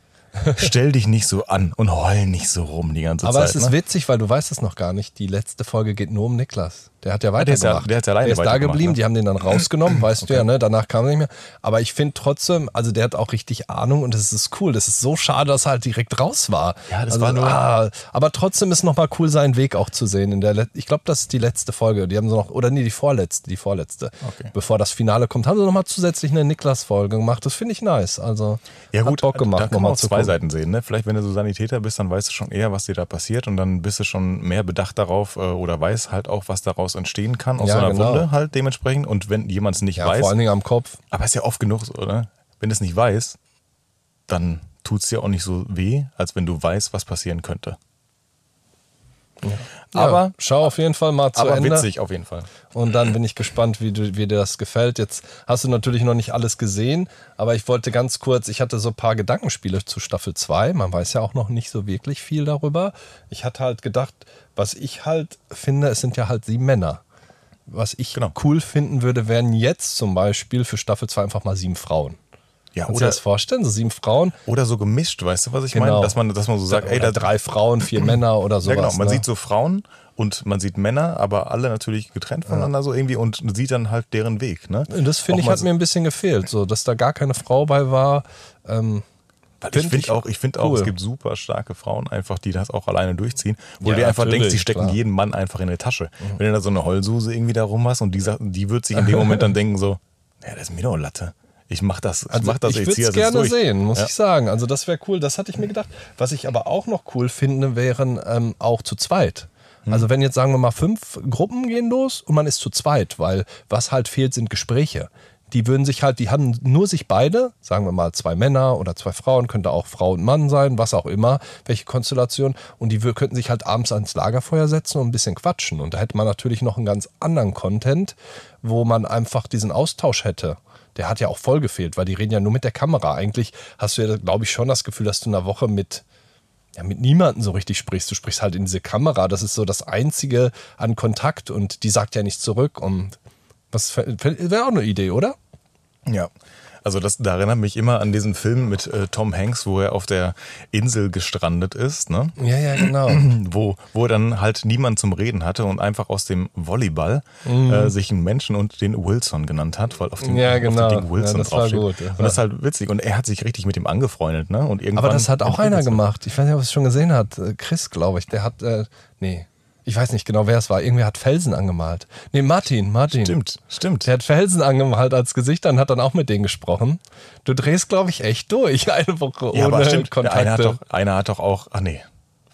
stell dich nicht so an und heul nicht so rum die ganze aber Zeit. Aber es ist ne? witzig, weil du weißt es noch gar nicht. Die letzte Folge geht nur um Niklas. Der hat ja weitergemacht. Der ist, ja, der, der ist da geblieben, ne? die haben den dann rausgenommen, weißt okay. du ja, ne? Danach kam er nicht mehr. Aber ich finde trotzdem, also der hat auch richtig Ahnung und es ist cool. Das ist so schade, dass er halt direkt raus war. Ja, das also, war nur. Ah, aber trotzdem ist nochmal cool, seinen Weg auch zu sehen. In der ich glaube, das ist die letzte Folge. Die haben so noch, oder nee, die vorletzte, die vorletzte. Okay. Bevor das Finale kommt, haben sie nochmal zusätzlich eine Niklas-Folge gemacht. Das finde ich nice. Also ja, gut, Bock gemacht. Da kann man auch zwei gucken. Seiten sehen. Ne? Vielleicht, wenn du so Sanitäter bist, dann weißt du schon eher, was dir da passiert und dann bist du schon mehr bedacht darauf äh, oder weißt halt auch, was daraus entstehen kann aus ja, so einer genau. Wunde halt dementsprechend. Und wenn jemand es nicht ja, weiß. Vor allen Dingen am Kopf. Aber ist ja oft genug so, oder? Wenn es nicht weiß, dann tut es ja auch nicht so weh, als wenn du weißt, was passieren könnte. Ja. Aber ja, schau auf jeden Fall mal zu aber Ende. witzig auf jeden Fall. Und dann bin ich gespannt, wie, du, wie dir das gefällt. Jetzt hast du natürlich noch nicht alles gesehen, aber ich wollte ganz kurz, ich hatte so ein paar Gedankenspiele zu Staffel 2. Man weiß ja auch noch nicht so wirklich viel darüber. Ich hatte halt gedacht, was ich halt finde, es sind ja halt sieben Männer. Was ich genau. cool finden würde, wären jetzt zum Beispiel für Staffel 2 einfach mal sieben Frauen. Ja, Kannst oder, du das vorstellen? So sieben Frauen. Oder so gemischt, weißt du, was ich genau. meine? Dass man, dass man so sagt, ey, da drei Frauen, vier Männer oder sowas. Ja, genau. Man ne? sieht so Frauen und man sieht Männer, aber alle natürlich getrennt voneinander ja. so irgendwie und sieht dann halt deren Weg. Ne? Das finde ich hat mir ein bisschen gefehlt, so dass da gar keine Frau bei war. Ähm, weil ich finde auch, ich finde cool. auch, es gibt super starke Frauen einfach, die das auch alleine durchziehen, wo ja, du dir einfach denkst, die stecken klar. jeden Mann einfach in die Tasche. Mhm. Wenn du da so eine Heulsuse irgendwie da rum hast und die, die wird sich in dem Moment dann denken so, ja, das ist mir doch Latte. Ich mach das, ich also mach das ich würde es gerne durch. sehen, muss ja. ich sagen. Also das wäre cool, das hatte ich mir gedacht. Was ich aber auch noch cool finde, wären ähm, auch zu zweit. Mhm. Also wenn jetzt sagen wir mal fünf Gruppen gehen los und man ist zu zweit, weil was halt fehlt, sind Gespräche die würden sich halt, die haben nur sich beide, sagen wir mal zwei Männer oder zwei Frauen, könnte auch Frau und Mann sein, was auch immer, welche Konstellation, und die könnten sich halt abends ans Lagerfeuer setzen und ein bisschen quatschen. Und da hätte man natürlich noch einen ganz anderen Content, wo man einfach diesen Austausch hätte. Der hat ja auch voll gefehlt, weil die reden ja nur mit der Kamera. Eigentlich hast du ja, glaube ich, schon das Gefühl, dass du in einer Woche mit ja, mit niemandem so richtig sprichst. Du sprichst halt in diese Kamera. Das ist so das Einzige an Kontakt und die sagt ja nichts zurück. Und was wäre auch eine Idee, oder? Ja. Also das, da erinnert mich immer an diesen Film mit äh, Tom Hanks, wo er auf der Insel gestrandet ist, ne? Ja, ja, genau. Wo, wo er dann halt niemand zum Reden hatte und einfach aus dem Volleyball mhm. äh, sich einen Menschen und den Wilson genannt hat, weil auf dem, ja, genau. auf dem Ding Wilson ja, das draufsteht. War gut, das und das ist halt witzig. Und er hat sich richtig mit ihm angefreundet, ne? Und irgendwann Aber das hat auch einer gemacht. Ich weiß nicht, ob es schon gesehen hat. Äh, Chris, glaube ich. Der hat, äh, nee, ich weiß nicht genau, wer es war. Irgendwer hat Felsen angemalt. Nee, Martin, Martin. Stimmt, stimmt. Der hat Felsen angemalt als Gesicht und hat dann auch mit denen gesprochen. Du drehst, glaube ich, echt durch eine Woche ohne ja, aber stimmt. Kontakte. Einer hat, doch, einer hat doch auch, ach nee,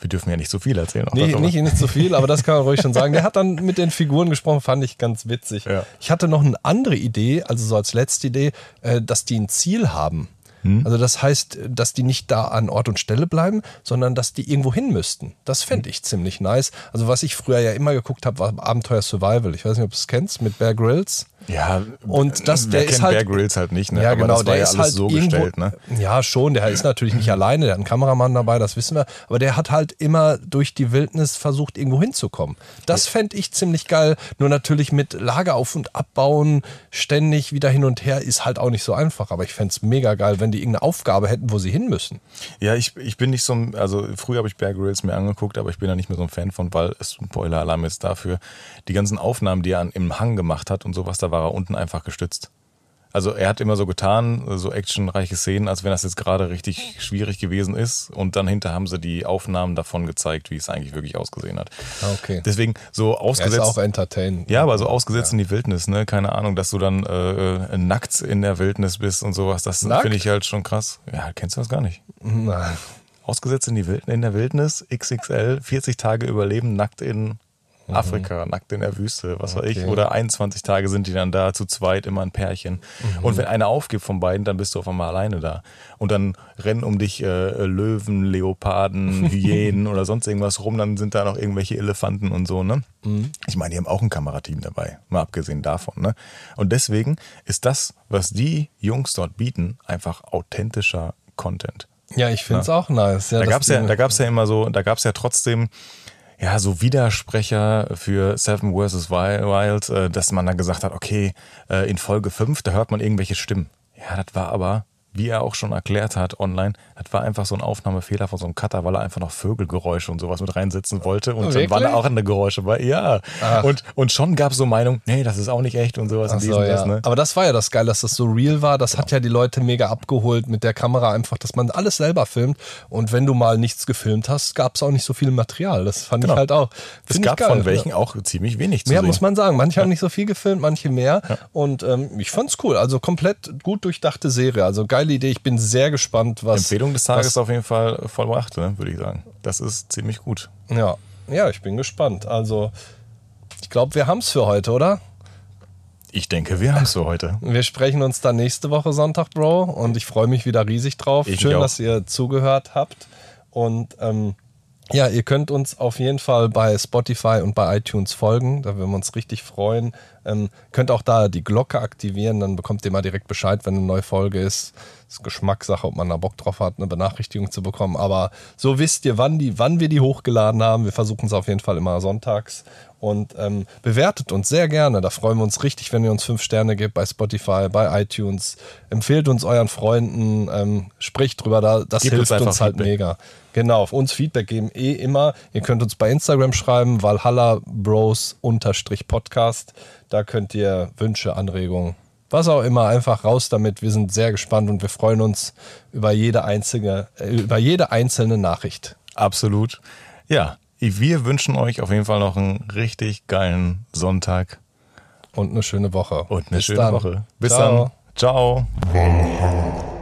wir dürfen ja nicht so viel erzählen. Nee, nicht, nicht so viel, aber das kann man ruhig schon sagen. Der hat dann mit den Figuren gesprochen, fand ich ganz witzig. Ja. Ich hatte noch eine andere Idee, also so als letzte Idee, äh, dass die ein Ziel haben. Hm. Also das heißt, dass die nicht da an Ort und Stelle bleiben, sondern dass die irgendwo hin müssten. Das fände ich ziemlich nice. Also was ich früher ja immer geguckt habe, war Abenteuer Survival. Ich weiß nicht, ob du es kennst, mit Bear Grylls. Ja, und das, der ist halt. Bear Grylls halt nicht, ne? Ja, genau, aber der ja ist halt so irgendwo, gestellt, ne? Ja, schon. Der ist natürlich nicht alleine, der hat einen Kameramann dabei, das wissen wir. Aber der hat halt immer durch die Wildnis versucht, irgendwo hinzukommen. Das ja. fände ich ziemlich geil. Nur natürlich mit Lager auf und abbauen, ständig wieder hin und her, ist halt auch nicht so einfach. Aber ich fände es mega geil, wenn die irgendeine Aufgabe hätten, wo sie hin müssen. Ja, ich, ich bin nicht so, also früher habe ich Bear Grylls mir angeguckt, aber ich bin da nicht mehr so ein Fan von, weil es Spoiler-Alarm ist dafür. Die ganzen Aufnahmen, die er im Hang gemacht hat und sowas, da war er unten einfach gestützt. Also er hat immer so getan, so actionreiche Szenen, als wenn das jetzt gerade richtig schwierig gewesen ist. Und dann hinter haben sie die Aufnahmen davon gezeigt, wie es eigentlich wirklich ausgesehen hat. Ah, okay. Deswegen so ausgesetzt. Er ist auch entertain. Ja, aber so ausgesetzt ja. in die Wildnis, ne? Keine Ahnung, dass du dann äh, nackt in der Wildnis bist und sowas. Das finde ich halt schon krass. Ja, kennst du das gar nicht? Nein. Ausgesetzt in, die Wild in der Wildnis, XXL, 40 Tage überleben, nackt in Mhm. Afrika, nackt in der Wüste, was okay. weiß ich. Oder 21 Tage sind die dann da, zu zweit, immer ein Pärchen. Mhm. Und wenn einer aufgibt von beiden, dann bist du auf einmal alleine da. Und dann rennen um dich äh, Löwen, Leoparden, Hyänen oder sonst irgendwas rum, dann sind da noch irgendwelche Elefanten und so, ne? Mhm. Ich meine, die haben auch ein Kamerateam dabei, mal abgesehen davon, ne? Und deswegen ist das, was die Jungs dort bieten, einfach authentischer Content. Ja, ich finde es ja. auch nice. Ja, da gab es ja, ja immer so, da gab es ja trotzdem ja, so Widersprecher für Seven vs. Wild, äh, dass man dann gesagt hat, okay, äh, in Folge 5, da hört man irgendwelche Stimmen. Ja, das war aber wie er auch schon erklärt hat online, das war einfach so ein Aufnahmefehler von so einem Cutter, weil er einfach noch Vögelgeräusche und sowas mit reinsetzen wollte. Und Wirklich? dann waren da auch andere Geräusche bei. Ja. Und, und schon gab es so Meinung, nee, das ist auch nicht echt und sowas. Ach so, ja. das, ne? Aber das war ja das Geile, dass das so real war. Das genau. hat ja die Leute mega abgeholt mit der Kamera einfach, dass man alles selber filmt. Und wenn du mal nichts gefilmt hast, gab es auch nicht so viel Material. Das fand genau. ich halt auch. Es gab geil, von welchen ja. auch ziemlich wenig zu Mehr sehen. muss man sagen. Manche ja. haben nicht so viel gefilmt, manche mehr. Und ähm, ich fand's cool. Also komplett gut durchdachte Serie. Also geile Idee. Ich bin sehr gespannt, was. Empfehlung des Tages auf jeden Fall vollbracht, ne, würde ich sagen. Das ist ziemlich gut. Ja, ja, ich bin gespannt. Also, ich glaube, wir haben es für heute, oder? Ich denke, wir haben es für heute. Wir sprechen uns dann nächste Woche Sonntag, Bro. Und ich freue mich wieder riesig drauf. Ich Schön, dass ihr zugehört habt. Und ähm, ja, ihr könnt uns auf jeden Fall bei Spotify und bei iTunes folgen. Da würden wir uns richtig freuen. Ähm, könnt auch da die Glocke aktivieren, dann bekommt ihr mal direkt Bescheid, wenn eine neue Folge ist. Das ist Geschmackssache, ob man da Bock drauf hat, eine Benachrichtigung zu bekommen. Aber so wisst ihr, wann, die, wann wir die hochgeladen haben. Wir versuchen es auf jeden Fall immer sonntags. Und ähm, bewertet uns sehr gerne. Da freuen wir uns richtig, wenn ihr uns fünf Sterne gebt bei Spotify, bei iTunes. Empfehlt uns euren Freunden, ähm, spricht drüber. Da, das Gebt hilft uns, uns halt Feedback. mega. Genau, auf uns Feedback geben eh immer. Ihr könnt uns bei Instagram schreiben, Valhalla Bros Podcast. Da könnt ihr Wünsche, Anregungen, was auch immer, einfach raus damit. Wir sind sehr gespannt und wir freuen uns über jede einzige, äh, über jede einzelne Nachricht. Absolut. Ja, wir wünschen euch auf jeden Fall noch einen richtig geilen Sonntag. Und eine schöne Woche. Und eine Bis schöne dann. Woche. Bis Ciao. dann. Ciao.